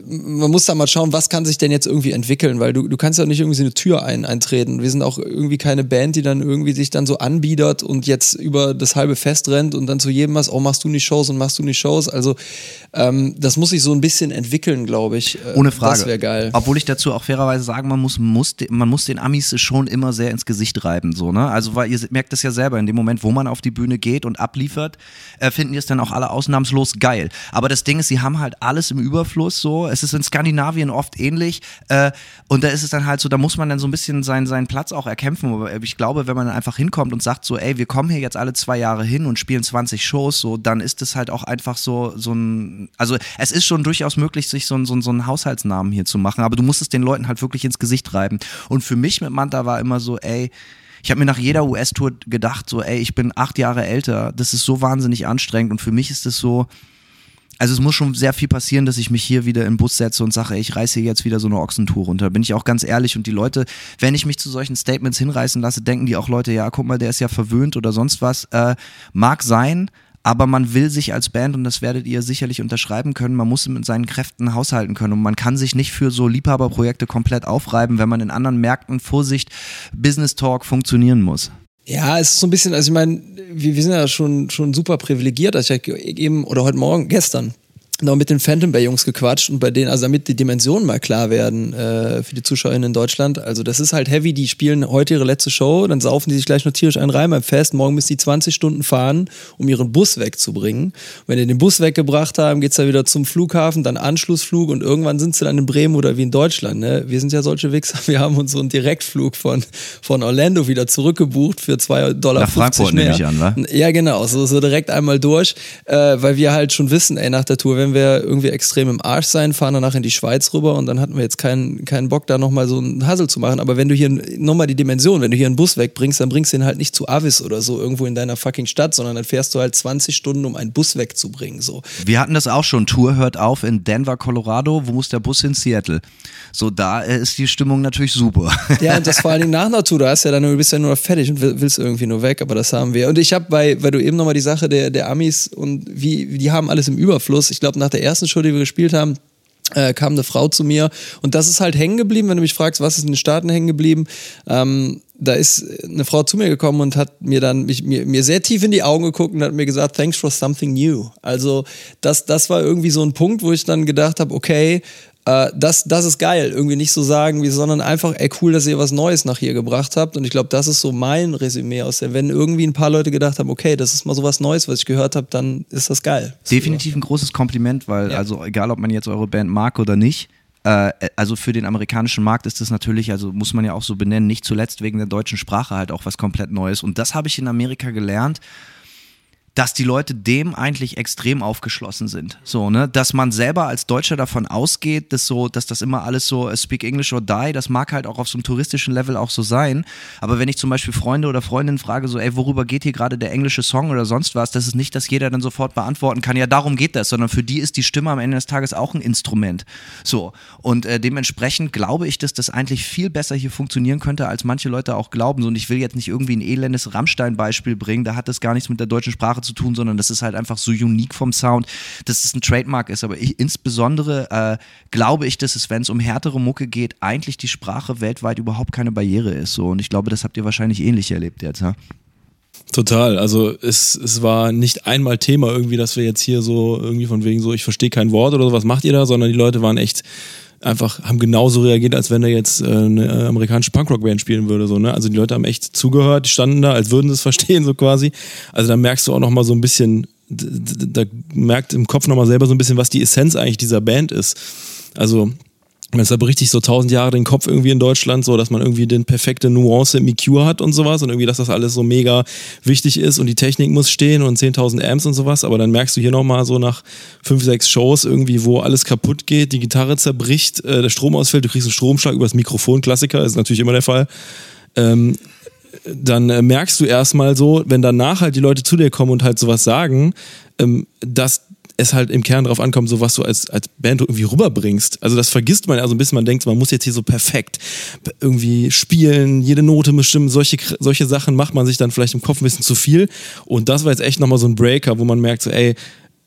S6: man muss da mal schauen, was kann sich denn jetzt irgendwie entwickeln, weil du, du kannst ja nicht irgendwie so eine Tür ein, eintreten. Wir sind auch irgendwie keine Band, die dann irgendwie sich dann so anbiedert und jetzt über das halbe Fest rennt und dann zu jedem was, oh, machst du nicht Shows und machst du nicht Shows. Also ähm, das muss sich so ein bisschen entwickeln, glaube ich.
S5: Äh, Ohne Frage.
S6: Das wäre geil.
S5: Obwohl ich dazu auch fairerweise sagen, man muss, muss, man muss den Amis schon immer sehr ins Gesicht reiben, so, ne? Also, weil ihr merkt das ja selber, in dem Moment, wo man auf die Bühne geht und abliefert, äh, finden die es dann auch alle ausnahmslos geil. Aber das Ding ist, sie haben halt alles im Überfluss so Es ist in Skandinavien oft ähnlich. Äh, und da ist es dann halt so, da muss man dann so ein bisschen seinen, seinen Platz auch erkämpfen. Aber ich glaube, wenn man dann einfach hinkommt und sagt so, ey, wir kommen hier jetzt alle zwei Jahre hin und spielen 20 Shows, so, dann ist es halt auch einfach so, so ein, also es ist schon durchaus möglich, sich so, so, so einen Haushaltsnamen hier zu machen, aber du musst es den Leuten halt wirklich ins Gesicht reiben. Und für mich mit Manta war immer so, ey, ich habe mir nach jeder US-Tour gedacht, so, ey, ich bin acht Jahre älter, das ist so wahnsinnig anstrengend und für mich ist es so, also es muss schon sehr viel passieren, dass ich mich hier wieder den Bus setze und sage, ich reiße hier jetzt wieder so eine Ochsentour runter. Bin ich auch ganz ehrlich und die Leute, wenn ich mich zu solchen Statements hinreißen lasse, denken die auch Leute, ja, guck mal, der ist ja verwöhnt oder sonst was. Äh, mag sein, aber man will sich als Band, und das werdet ihr sicherlich unterschreiben können, man muss mit seinen Kräften haushalten können und man kann sich nicht für so Liebhaberprojekte komplett aufreiben, wenn man in anderen Märkten, Vorsicht, Business Talk funktionieren muss.
S6: Ja, es ist so ein bisschen, also ich meine, wir, wir sind ja schon, schon super privilegiert. Also ich eben, oder heute Morgen, gestern, noch mit den Phantom Bay Jungs gequatscht und bei denen, also damit die Dimensionen mal klar werden äh, für die ZuschauerInnen in Deutschland. Also das ist halt heavy, die spielen heute ihre letzte Show, dann saufen die sich gleich noch tierisch einen rein beim Fest. Morgen müssen die 20 Stunden fahren, um ihren Bus wegzubringen. Und wenn die den Bus weggebracht haben, geht's dann wieder zum Flughafen, dann Anschlussflug und irgendwann sind sie dann in Bremen oder wie in Deutschland. Ne? Wir sind ja solche Wichser, <laughs> wir haben uns so einen Direktflug von, von Orlando wieder zurückgebucht für 2,50 Dollar.
S5: Nach Frankfurt
S6: mehr.
S5: nehme ich an, wa?
S6: Ja, genau, so, so direkt einmal durch, äh, weil wir halt schon wissen, ey, nach der Tour, wenn wir irgendwie extrem im Arsch sein, fahren danach in die Schweiz rüber und dann hatten wir jetzt keinen, keinen Bock, da nochmal so einen Hassel zu machen. Aber wenn du hier nochmal die Dimension, wenn du hier einen Bus wegbringst, dann bringst du ihn halt nicht zu Avis oder so irgendwo in deiner fucking Stadt, sondern dann fährst du halt 20 Stunden, um einen Bus wegzubringen. So.
S5: Wir hatten das auch schon. Tour hört auf in Denver, Colorado. Wo muss der Bus hin? Seattle. So, da äh, ist die Stimmung natürlich super. <laughs>
S6: Ja, und das vor allen Dingen nach einer Tour, da hast ja dann, du bist ja nur fertig und willst irgendwie nur weg, aber das haben wir. Und ich habe bei, weil du eben nochmal die Sache der, der Amis und wie, die haben alles im Überfluss. Ich glaube, nach der ersten Show, die wir gespielt haben, äh, kam eine Frau zu mir und das ist halt hängen geblieben, wenn du mich fragst, was ist in den Staaten hängen geblieben. Ähm, da ist eine Frau zu mir gekommen und hat mir dann mich, mir, mir sehr tief in die Augen geguckt und hat mir gesagt, thanks for something new. Also das, das war irgendwie so ein Punkt, wo ich dann gedacht habe, okay, äh, das, das ist geil. Irgendwie nicht so sagen, wie, sondern einfach, ey, cool, dass ihr was Neues nach hier gebracht habt. Und ich glaube, das ist so mein Resümee aus der, wenn irgendwie ein paar Leute gedacht haben, okay, das ist mal so was Neues, was ich gehört habe, dann ist das geil.
S5: Definitiv ein großes Kompliment, weil,
S6: Ja.
S5: also egal, ob man jetzt eure Band mag oder nicht, äh, also für den amerikanischen Markt ist das natürlich, also muss man ja auch so benennen, nicht zuletzt wegen der deutschen Sprache halt auch was komplett Neues. Und das habe ich in Amerika gelernt, dass die Leute dem eigentlich extrem aufgeschlossen sind. So, ne? Dass man selber als Deutscher davon ausgeht, dass so, dass das immer alles so äh, speak English or die, das mag halt auch auf so einem touristischen Level auch so sein. Aber wenn ich zum Beispiel Freunde oder Freundinnen frage, so, ey, worüber geht hier gerade der englische Song oder sonst was, das ist nicht, dass jeder dann sofort beantworten kann, ja, darum geht das, sondern für die ist die Stimme am Ende des Tages auch ein Instrument. So. Und äh, dementsprechend glaube ich, dass das eigentlich viel besser hier funktionieren könnte, als manche Leute auch glauben. So, und ich will jetzt nicht irgendwie ein elendes Rammstein-Beispiel bringen, da hat das gar nichts mit der deutschen Sprache zu tun, sondern das ist halt einfach so unique vom Sound, dass es ein Trademark ist. Aber ich, insbesondere äh, glaube ich, dass es, wenn es um härtere Mucke geht, eigentlich die Sprache weltweit überhaupt keine Barriere ist. So. Und ich glaube, das habt ihr wahrscheinlich ähnlich erlebt jetzt. Ja?
S7: Total. Also es, es war nicht einmal Thema irgendwie, dass wir jetzt hier so irgendwie von wegen so, ich verstehe kein Wort oder so, was macht ihr da, sondern die Leute waren echt einfach, haben genauso reagiert, als wenn er jetzt äh, eine amerikanische Punkrock-Band spielen würde. So, ne? Also die Leute haben echt zugehört, die standen da, als würden sie es <laughs> verstehen, so quasi. Also da merkst du auch nochmal so ein bisschen, da merkt im Kopf nochmal selber so ein bisschen, was die Essenz eigentlich dieser Band ist. Also aber richtig so tausend Jahre den Kopf irgendwie in Deutschland, so dass man irgendwie den perfekte Nuance im EQ hat und sowas und irgendwie, dass das alles so mega wichtig ist und die Technik muss stehen und 10.000 Amps und sowas, aber dann merkst du hier nochmal so nach fünf, sechs Shows irgendwie, wo alles kaputt geht, die Gitarre zerbricht, äh, der Strom ausfällt, du kriegst einen Stromschlag über das Mikrofon, Klassiker, ist natürlich immer der Fall. Ähm, dann äh, merkst du erstmal so, wenn danach halt die Leute zu dir kommen und halt sowas sagen, ähm, dass es halt im Kern darauf ankommt, so was du als, als Band irgendwie rüberbringst. Also das vergisst man ja so ein bisschen, man denkt, man muss jetzt hier so perfekt irgendwie spielen, jede Note bestimmen, solche, solche Sachen macht man sich dann vielleicht im Kopf ein bisschen zu viel. Und das war jetzt echt nochmal so ein Breaker, wo man merkt, so ey,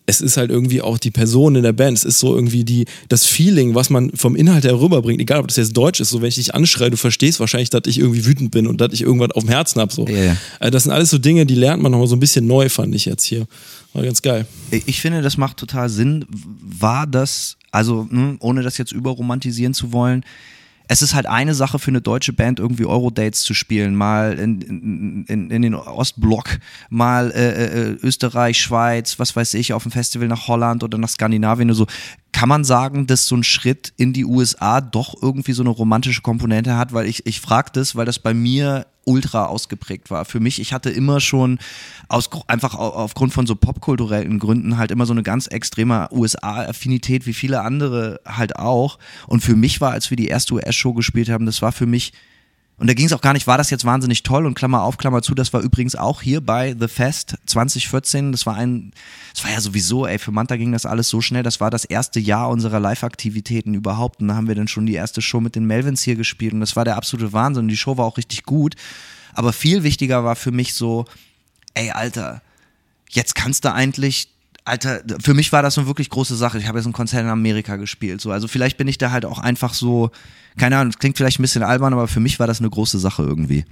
S7: es ist halt irgendwie auch die Person in der Band. Es ist so irgendwie die, das Feeling, was man vom Inhalt her rüberbringt, egal ob das jetzt Deutsch ist, so wenn ich dich anschreie, du verstehst wahrscheinlich, dass ich irgendwie wütend bin und dass ich irgendwas auf dem Herzen hab. So.
S5: Ja, ja.
S7: Also Das sind alles so Dinge, die lernt man nochmal so ein bisschen neu, fand ich jetzt hier. War ganz geil.
S5: Ich finde, das macht total Sinn. War das, also hm, ohne das jetzt überromantisieren zu wollen, es ist halt eine Sache für eine deutsche Band, irgendwie Eurodates zu spielen, mal in, in, in den Ostblock, mal äh, äh, Österreich, Schweiz, was weiß ich, auf dem Festival nach Holland oder nach Skandinavien oder so. kann man sagen, dass so ein Schritt in die USA doch irgendwie so eine romantische Komponente hat, weil ich, ich frage das, weil das bei mir ultra ausgeprägt war. Für mich, ich hatte immer schon aus, einfach aufgrund von so popkulturellen Gründen halt immer so eine ganz extreme USA-Affinität, wie viele andere halt auch. Und für mich war, als wir die erste US-Show gespielt haben, das war für mich und da ging es auch gar nicht, war das jetzt wahnsinnig toll und Klammer auf, Klammer zu, das war übrigens auch hier bei The Fest 2014. Das war ein, das war ja sowieso, ey, für Manta ging das alles so schnell. Das war das erste Jahr unserer Live-Aktivitäten überhaupt. Und da haben wir dann schon die erste Show mit den Melvins hier gespielt und das war der absolute Wahnsinn. Und die Show war auch richtig gut. Aber viel wichtiger war für mich so, ey, Alter, jetzt kannst du eigentlich Alter, für mich war das eine wirklich große Sache. Ich habe jetzt ein Konzert in Amerika gespielt. So. Also vielleicht bin ich da halt auch einfach so, keine Ahnung, klingt vielleicht ein bisschen albern, aber für mich war das eine große Sache irgendwie.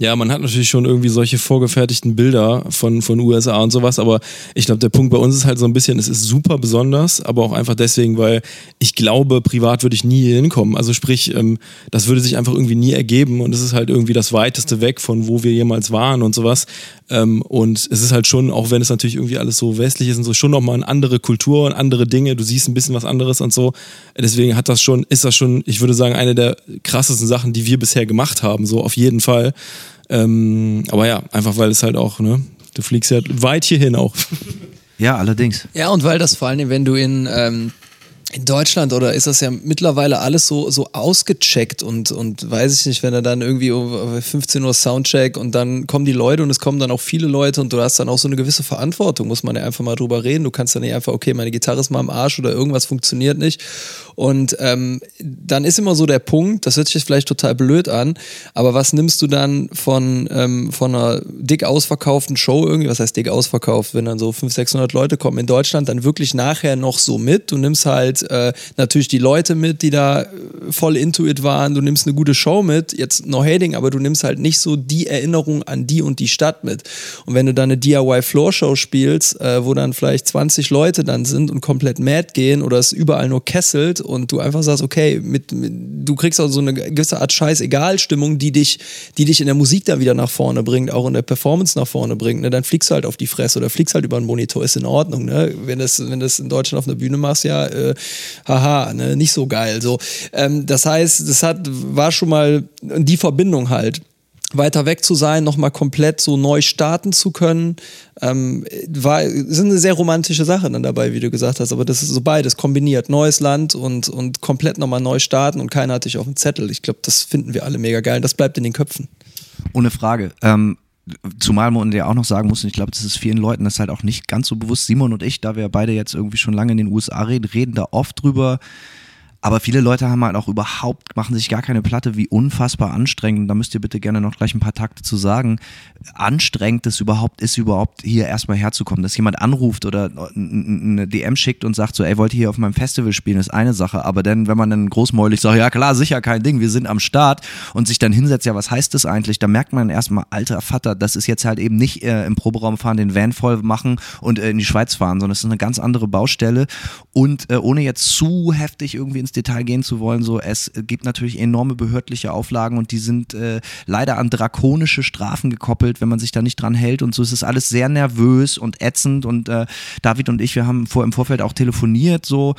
S7: Ja, man hat natürlich schon irgendwie solche vorgefertigten Bilder von, von USA und sowas, aber ich glaube, der Punkt bei uns ist halt so ein bisschen, es ist super besonders, aber auch einfach deswegen, weil ich glaube, privat würde ich nie hier hinkommen. Also sprich, ähm, das würde sich einfach irgendwie nie ergeben und es ist halt irgendwie das weiteste weg von wo wir jemals waren und sowas. Ähm, und es ist halt schon, auch wenn es natürlich irgendwie alles so westlich ist und so, schon nochmal eine andere Kultur und andere Dinge. Du siehst ein bisschen was anderes und so. Deswegen hat das schon, ist das schon, ich würde sagen, eine der krassesten Sachen, die wir bisher gemacht haben, so auf jeden Fall. Ähm, aber ja, einfach weil es halt auch, ne, du fliegst ja weit hierhin auch.
S5: Ja, allerdings.
S6: Ja, und weil das vor allem, wenn du in, ähm, in Deutschland oder ist das ja mittlerweile alles so, so ausgecheckt und, und weiß ich nicht, wenn er dann irgendwie um 15 Uhr Soundcheck und dann kommen die Leute und es kommen dann auch viele Leute und du hast dann auch so eine gewisse Verantwortung, muss man ja einfach mal drüber reden. Du kannst dann nicht einfach, okay, meine Gitarre ist mal am Arsch oder irgendwas funktioniert nicht und ähm, dann ist immer so der Punkt, das hört sich vielleicht total blöd an, aber was nimmst du dann von, ähm, von einer dick ausverkauften Show irgendwie, was heißt dick ausverkauft, wenn dann so 500, 600 Leute kommen in Deutschland, dann wirklich nachher noch so mit. Du nimmst halt äh, natürlich die Leute mit, die da äh, voll into it waren, du nimmst eine gute Show mit, jetzt no hating, aber du nimmst halt nicht so die Erinnerung an die und die Stadt mit. Und wenn du dann eine DIY Floor Show spielst, äh, wo dann vielleicht 20 Leute dann sind und komplett mad gehen oder es überall nur kesselt und du einfach sagst, okay, mit, mit du kriegst auch so eine gewisse Art Scheiß-Egal-Stimmung, die dich, die dich in der Musik da wieder nach vorne bringt, auch in der Performance nach vorne bringt, ne? dann fliegst du halt auf die Fresse oder fliegst halt über einen Monitor, ist in Ordnung, ne? Wenn das, wenn das in Deutschland auf einer Bühne machst, ja, äh, haha, ne? nicht so geil. So, ähm, das heißt, das hat, war schon mal die Verbindung halt weiter weg zu sein, nochmal komplett so neu starten zu können, ähm, war, ist eine sehr romantische Sache dann dabei, wie du gesagt hast. Aber das ist so beides kombiniert. Neues Land und, und komplett nochmal neu starten und keiner hat dich auf dem Zettel. Ich glaube, das finden wir alle mega geil. Das bleibt in den Köpfen.
S5: Ohne Frage. Ähm, zumal man ja auch noch sagen muss, und ich glaube, das ist vielen Leuten das halt auch nicht ganz so bewusst. Simon und ich, da wir beide jetzt irgendwie schon lange in den USA reden, reden da oft drüber, aber viele Leute haben halt auch überhaupt, machen sich gar keine Platte, wie unfassbar anstrengend, da müsst ihr bitte gerne noch gleich ein paar Takte zu sagen, anstrengend es überhaupt ist, überhaupt hier erstmal herzukommen. Dass jemand anruft oder eine DM schickt und sagt so, ey, wollt ihr hier auf meinem Festival spielen, ist eine Sache. Aber dann, wenn man dann großmäulig sagt, ja klar, sicher, kein Ding, wir sind am Start und sich dann hinsetzt, ja, was heißt das eigentlich? Da merkt man erstmal, alter Vater, das ist jetzt halt eben nicht äh, im Proberaum fahren, den Van voll machen und äh, in die Schweiz fahren, sondern es ist eine ganz andere Baustelle. Und äh, ohne jetzt zu heftig irgendwie ins Detail gehen zu wollen, so es gibt natürlich enorme behördliche Auflagen und die sind äh, leider an drakonische Strafen gekoppelt, wenn man sich da nicht dran hält und so ist es alles sehr nervös und ätzend und äh, David und ich, wir haben vor im Vorfeld auch telefoniert so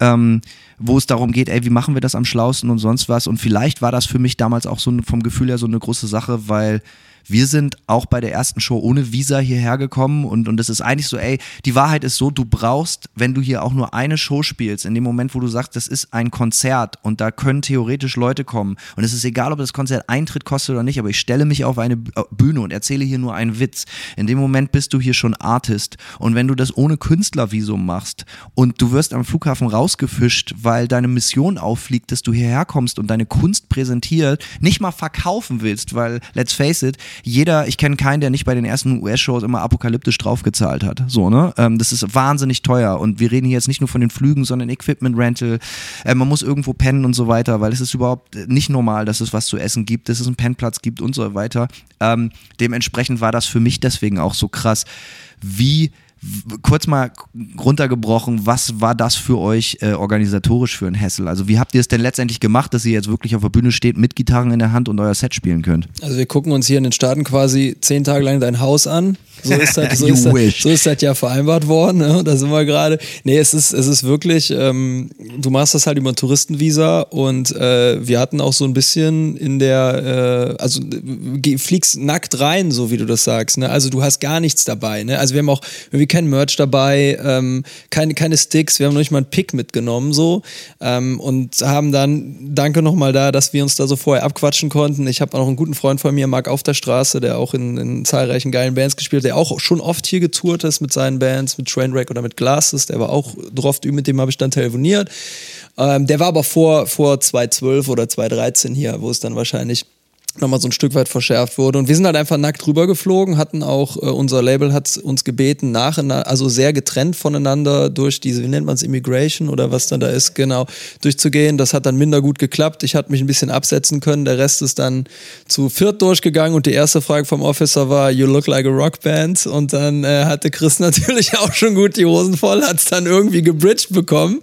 S5: ähm, wo es darum geht, ey, wie machen wir das am schlausten und sonst was. Und vielleicht war das für mich damals auch so vom Gefühl her so eine große Sache, weil wir sind auch bei der ersten Show ohne Visa hierher gekommen und, und es ist eigentlich so, ey, die Wahrheit ist so, du brauchst, wenn du hier auch nur eine Show spielst, in dem Moment, wo du sagst, das ist ein Konzert und da können theoretisch Leute kommen und es ist egal, ob das Konzert Eintritt kostet oder nicht, aber ich stelle mich auf eine äh, Bühne und erzähle hier nur einen Witz. In dem Moment bist du hier schon Artist und wenn du das ohne Künstlervisum machst und du wirst am Flughafen rausgefischt, weil deine Mission auffliegt, dass du hierher kommst und deine Kunst präsentiert, nicht mal verkaufen willst, weil, let's face it, jeder, ich kenne keinen, der nicht bei den ersten US-Shows immer apokalyptisch draufgezahlt hat. So, ne? Ähm, das ist wahnsinnig teuer. Und wir reden hier jetzt nicht nur von den Flügen, sondern Equipment Rental. Äh, man muss irgendwo pennen und so weiter, weil es ist überhaupt nicht normal, dass es was zu essen gibt, dass es einen Pennplatz gibt und so weiter. Ähm, dementsprechend war das für mich deswegen auch so krass, wie kurz mal runtergebrochen, was war das für euch äh, organisatorisch für ein Hessel? Also wie habt ihr es denn letztendlich gemacht, dass ihr jetzt wirklich auf der Bühne steht mit Gitarren in der Hand und euer Set spielen könnt?
S6: Also wir gucken uns hier in den Staaten quasi zehn Tage lang dein Haus an. So ist das, <laughs> so ist das, so ist das ja vereinbart worden. Ne? Da sind wir gerade. Nee, es ist, es ist wirklich, ähm, du machst das halt über ein Touristenvisa und äh, wir hatten auch so ein bisschen in der, äh, also fliegst nackt rein, so wie du das sagst. Ne? Also du hast gar nichts dabei. Ne? Also wir haben auch irgendwie kein Merch dabei, ähm, keine, keine Sticks, wir haben noch nicht mal einen Pick mitgenommen so ähm, und haben dann, danke nochmal da, dass wir uns da so vorher abquatschen konnten. Ich habe auch noch einen guten Freund von mir, Marc Auf der Straße, der auch in, in zahlreichen geilen Bands gespielt hat, der auch schon oft hier getourt ist mit seinen Bands, mit Trainwreck oder mit Glasses, der war auch drauf, mit dem habe ich dann telefoniert. Ähm, der war aber vor, vor 2012 oder 2013 hier, wo es dann wahrscheinlich nochmal so ein Stück weit verschärft wurde. Und wir sind halt einfach nackt rübergeflogen, hatten auch, äh, unser Label hat uns gebeten, nacheinander, also sehr getrennt voneinander durch diese, wie nennt man es, Immigration oder was dann da ist, genau, durchzugehen. Das hat dann minder gut geklappt. Ich hatte mich ein bisschen absetzen können. Der Rest ist dann zu viert durchgegangen und die erste Frage vom Officer war, you look like a rock band. Und dann äh, hatte Chris <laughs> natürlich auch schon gut die Hosen voll, hat es dann irgendwie gebridged bekommen.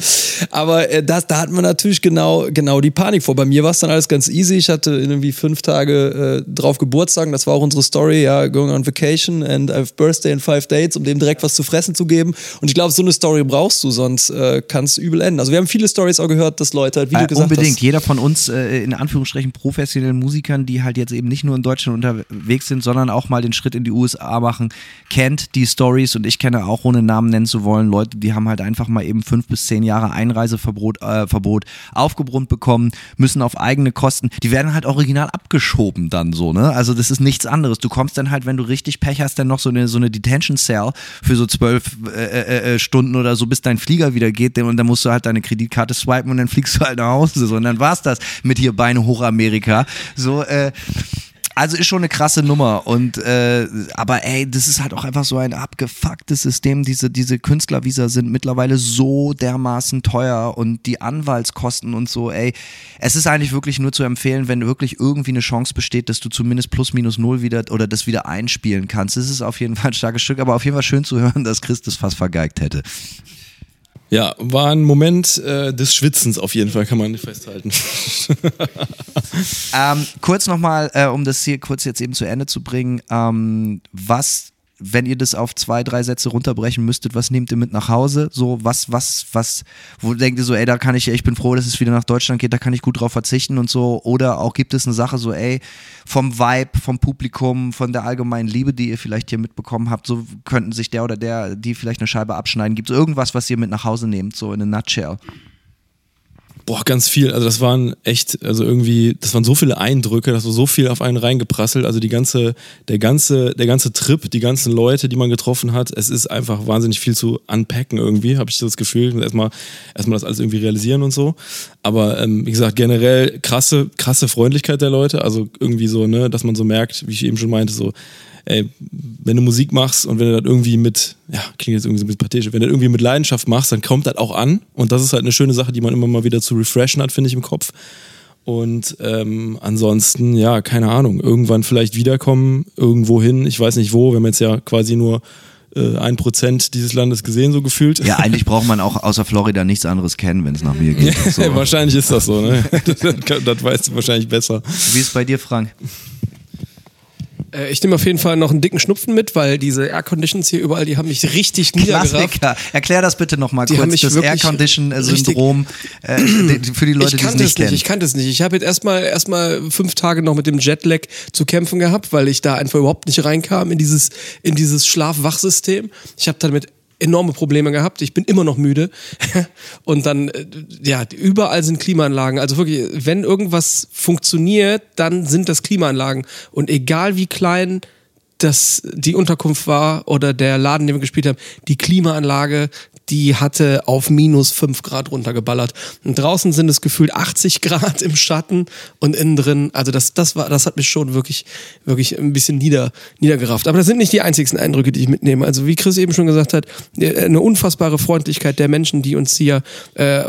S6: Aber äh, das, da hatten wir natürlich genau, genau die Panik vor. Bei mir war es dann alles ganz easy. Ich hatte irgendwie fünf Tage äh, drauf Geburtstag. Das war auch unsere Story, ja, going on vacation and I have birthday in five dates, um dem direkt was zu fressen zu geben. Und ich glaube, so eine Story brauchst du, sonst äh, kann es übel enden. Also wir haben viele Stories auch gehört, dass Leute halt, wie du
S5: Äh,
S6: gesagt
S5: unbedingt.
S6: hast,
S5: Jeder von uns, äh, in Anführungsstrichen, professionellen Musikern, die halt jetzt eben nicht nur in Deutschland unterwegs sind, sondern auch mal den Schritt in die USA machen, kennt die Stories und ich kenne auch, ohne Namen nennen zu wollen, Leute, die haben halt einfach mal eben fünf bis zehn Jahre Einreiseverbot äh, Verbot aufgebrummt bekommen, müssen auf eigene Kosten, die werden halt original abgeschoben dann so, ne? Also das ist nichts anderes. Du kommst dann halt, wenn du richtig Pech hast, dann noch so eine, so eine Detention Cell für so zwölf äh, äh, äh, Stunden oder so, bis dein Flieger wieder geht und dann musst du halt deine Kreditkarte swipen und dann fliegst du halt nach Hause. So, und dann war's das mit hier Beine hoch Amerika. So, äh, also ist schon eine krasse Nummer und äh, aber ey, das ist halt auch einfach so ein abgefucktes System. Diese diese Künstlervisa sind mittlerweile so dermaßen teuer und die Anwaltskosten und so. Ey, es ist eigentlich wirklich nur zu empfehlen, wenn wirklich irgendwie eine Chance besteht, dass du zumindest plus minus null wieder oder das wieder einspielen kannst. Das ist auf jeden Fall ein starkes Stück, aber auf jeden Fall schön zu hören, dass Chris das fast vergeigt hätte.
S7: Ja, war ein Moment äh, des Schwitzens auf jeden Fall, kann man festhalten. <laughs>
S5: Ähm, kurz nochmal, äh, um das hier kurz jetzt eben zu Ende zu bringen, ähm, was, wenn ihr das auf zwei, drei Sätze runterbrechen müsstet, was nehmt ihr mit nach Hause? So, was, was, was, wo denkt ihr so, ey, da kann ich, ich bin froh, dass es wieder nach Deutschland geht, da kann ich gut drauf verzichten und so. Oder auch gibt es eine Sache so, ey, vom Vibe, vom Publikum, von der allgemeinen Liebe, die ihr vielleicht hier mitbekommen habt, so könnten sich der oder der, die vielleicht eine Scheibe abschneiden. Gibt es irgendwas, was ihr mit nach Hause nehmt, so in a nutshell?
S7: Boah, ganz viel. Also das waren echt, also irgendwie, das waren so viele Eindrücke, das war so viel auf einen reingeprasselt. Also die ganze, der ganze, der ganze Trip, die ganzen Leute, die man getroffen hat, es ist einfach wahnsinnig viel zu unpacken irgendwie, habe ich das Gefühl. Erstmal, erstmal das alles irgendwie realisieren und so. Aber ähm, wie gesagt, generell krasse, krasse Freundlichkeit der Leute. Also irgendwie so, ne, dass man so merkt, wie ich eben schon meinte, so, ey, wenn du Musik machst und wenn du das irgendwie mit, ja, klingt jetzt irgendwie so ein bisschen pathetisch, wenn du das irgendwie mit Leidenschaft machst, dann kommt das auch an. Und das ist halt eine schöne Sache, die man immer mal wieder zu refreshen hat, finde ich, im Kopf. Und ähm, ansonsten, ja, keine Ahnung, irgendwann vielleicht wiederkommen, irgendwo hin, ich weiß nicht wo, wir haben jetzt ja quasi nur äh, ein Prozent dieses Landes gesehen, so gefühlt.
S5: Ja, eigentlich <laughs> braucht man auch außer Florida nichts anderes kennen, wenn es nach mir geht. <laughs> So.
S7: wahrscheinlich ist das so, ne? <laughs> Das, das weißt du wahrscheinlich besser.
S5: Wie ist es bei dir, Frank?
S8: Äh, ich nehme auf jeden Fall noch einen dicken Schnupfen mit, weil diese Air Conditions hier überall, die haben mich richtig niedergerafft.
S5: Klassiker. Erklär das bitte nochmal
S8: Die haben
S5: kurz,
S8: mich
S5: das
S8: wirklich
S5: Air-Condition-Syndrom äh, die- für die Leute, die es nicht kennen.
S8: ich kannte es nicht. Ich habe jetzt erstmal erstmal fünf Tage noch mit dem Jetlag zu kämpfen gehabt, weil ich da einfach überhaupt nicht reinkam in dieses in dieses Schlaf-Wach-System. Ich habe damit enorme Probleme gehabt. Ich bin immer noch müde. <laughs> Und dann, äh, ja, überall sind Klimaanlagen. Also wirklich, wenn irgendwas funktioniert, dann sind das Klimaanlagen. Und egal wie klein das die Unterkunft war oder der Laden, den wir gespielt haben, die Klimaanlage, die hatte auf minus fünf Grad runtergeballert. Und draußen sind es gefühlt 80 Grad im Schatten und innen drin, also das, das war, das hat mich schon wirklich, wirklich ein bisschen nieder, niedergerafft. Aber das sind nicht die einzigsten Eindrücke, die ich mitnehme. Also wie Chris eben schon gesagt hat, äh, eine unfassbare Freundlichkeit der Menschen, die uns hier äh,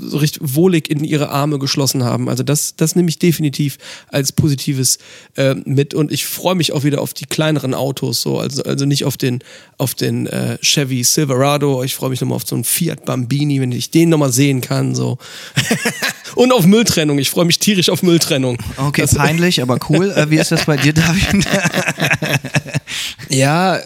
S8: so richtig wohlig in ihre Arme geschlossen haben. Also das, das nehme ich definitiv als Positives äh, mit und ich freue mich auch wieder auf die die kleineren Autos, so, also, also nicht auf den, auf den äh, Chevy Silverado. Ich freue mich nochmal auf so einen Fiat Bambini, wenn ich den nochmal sehen kann. So. <laughs> Und auf Mülltrennung. Ich freue mich tierisch auf Mülltrennung.
S5: Okay,
S8: Das-
S5: peinlich, aber cool. Äh, wie ist das bei dir, <laughs> David?
S6: Ja,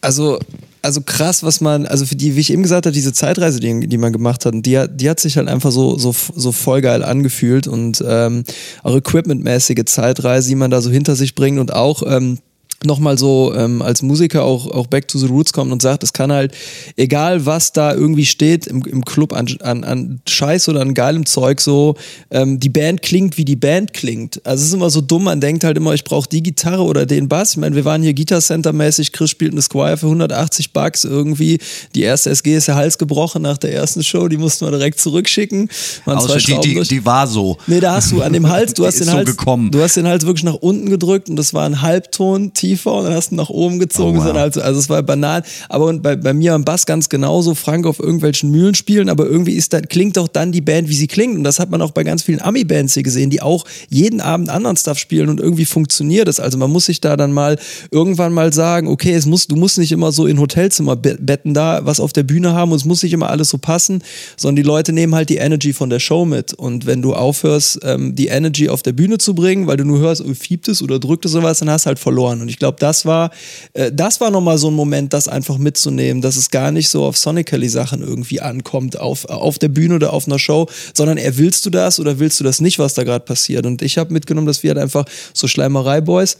S6: also, also krass, was man, also für die, wie ich eben gesagt habe, diese Zeitreise, die, die man gemacht hat, die, hat- die hat sich halt einfach so, so, so voll geil angefühlt und ähm, auch equipmentmäßige Zeitreise, die man da so hinter sich bringt und auch ähm, nochmal so ähm, als Musiker auch, auch back to the roots kommt und sagt, es kann halt, egal was da irgendwie steht im, im Club an, an, an Scheiß oder an geilem Zeug, so, ähm, die Band klingt, wie die Band klingt. Also es ist immer so dumm, man denkt halt immer, ich brauche die Gitarre oder den Bass. Ich meine, wir waren hier Guitar Center mäßig, Chris spielt eine Squire für 180 Bucks irgendwie. Die erste SG ist der Hals gebrochen nach der ersten Show, die mussten wir direkt zurückschicken.
S5: Außer die, die,
S6: durch.
S5: die war so.
S6: Nee, da hast du an dem Hals, du <laughs> hast den
S5: so
S6: Hals,
S5: gekommen.
S6: du hast den Hals wirklich nach unten gedrückt und das war ein Halbton tiefer und dann hast du nach oben gezogen.
S5: Oh, wow.
S6: so halt, also es war banal. Aber und bei, bei mir am Bass ganz genauso, Frank auf irgendwelchen Mühlen spielen, aber irgendwie ist dann, klingt doch dann die Band, wie sie klingt. Und das hat man auch bei ganz vielen Ami-Bands hier gesehen, die auch jeden Abend anderen Stuff spielen und irgendwie funktioniert es. Also man muss sich da dann mal irgendwann mal sagen, okay, es muss, du musst nicht immer so in Hotelzimmerbetten da was auf der Bühne haben und es muss nicht immer alles so passen, sondern die Leute nehmen halt die Energy von der Show mit. Und wenn du aufhörst, ähm, die Energy auf der Bühne zu bringen, weil du nur hörst, oh, fiebt es oder drückt es sowas, dann hast du halt verloren. Und ich glaube, das war, äh, das war nochmal so ein Moment, das einfach mitzunehmen, dass es gar nicht so auf Sonically Sachen irgendwie ankommt, auf, auf der Bühne oder auf einer Show, sondern eher willst du das oder willst du das nicht, was da gerade passiert. Und ich habe mitgenommen, dass wir halt einfach so Schleimerei-Boys,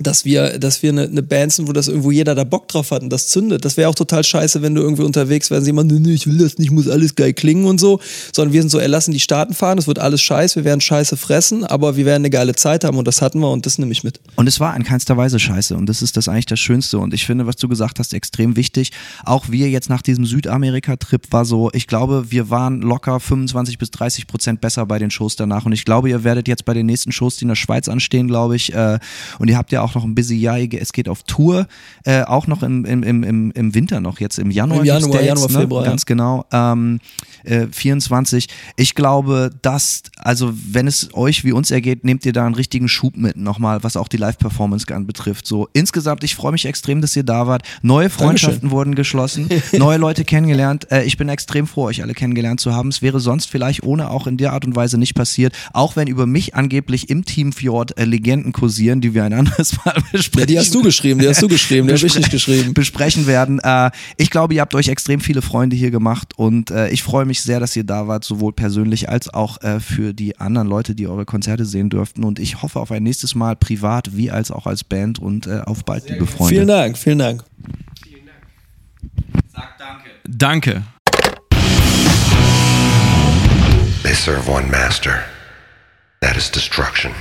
S6: dass wir, dass wir eine, eine Band sind, wo das irgendwo jeder da Bock drauf hat und das zündet. Das wäre auch total scheiße, wenn du irgendwie unterwegs wärst, jemand, nee, ich will das nicht, muss alles geil klingen und so. Sondern wir sind so, ey, lassen die Staaten fahren, es wird alles scheiße, wir werden scheiße fressen, aber wir werden eine geile Zeit haben und das hatten wir und das nehme ich mit.
S5: Und es war in keinster Weise scheiße. Und das ist das eigentlich das Schönste. Und ich finde, was du gesagt hast, extrem wichtig. Auch wir jetzt nach diesem Südamerika-Trip war so, ich glaube, wir waren locker 25 bis 30 Prozent besser bei den Shows danach. Und ich glaube, ihr werdet jetzt bei den nächsten Shows, die in der Schweiz anstehen, glaube ich, äh, und ihr habt ja auch noch ein busy Jahr, es geht auf Tour, äh, auch noch im, im, im, im, Winter noch, jetzt im Januar.
S6: Im Januar,
S5: gibt's Dates,
S6: Januar,
S5: ne?
S6: Februar, ja.
S5: Ganz genau. Ähm, äh, 24. Ich glaube, dass, also wenn es euch wie uns ergeht, nehmt ihr da einen richtigen Schub mit nochmal, was auch die Live-Performance anbetrifft. So insgesamt, ich freue mich extrem, dass ihr da wart. Neue Freundschaften wurden geschlossen, <laughs> neue Leute kennengelernt. Äh, ich bin extrem froh, euch alle kennengelernt zu haben. Es wäre sonst vielleicht ohne auch in der Art und Weise nicht passiert, auch wenn über mich angeblich im Team Fjord äh, Legenden kursieren, die wir ein anderes Mal <laughs> besprechen.
S6: Ja, die hast du geschrieben, die hast du geschrieben, die habe ich nicht geschrieben.
S5: besprechen werden. Äh, ich glaube, ihr habt euch extrem viele Freunde hier gemacht und äh, ich freue mich sehr, dass ihr da wart, sowohl persönlich als auch äh, für die anderen Leute, die eure Konzerte sehen dürften. Und ich hoffe auf ein nächstes Mal privat wie als auch als Band und äh, auf bald, liebe Freunde.
S6: Vielen Dank, vielen Dank.
S7: Danke.
S9: They serve one master. That is destruction.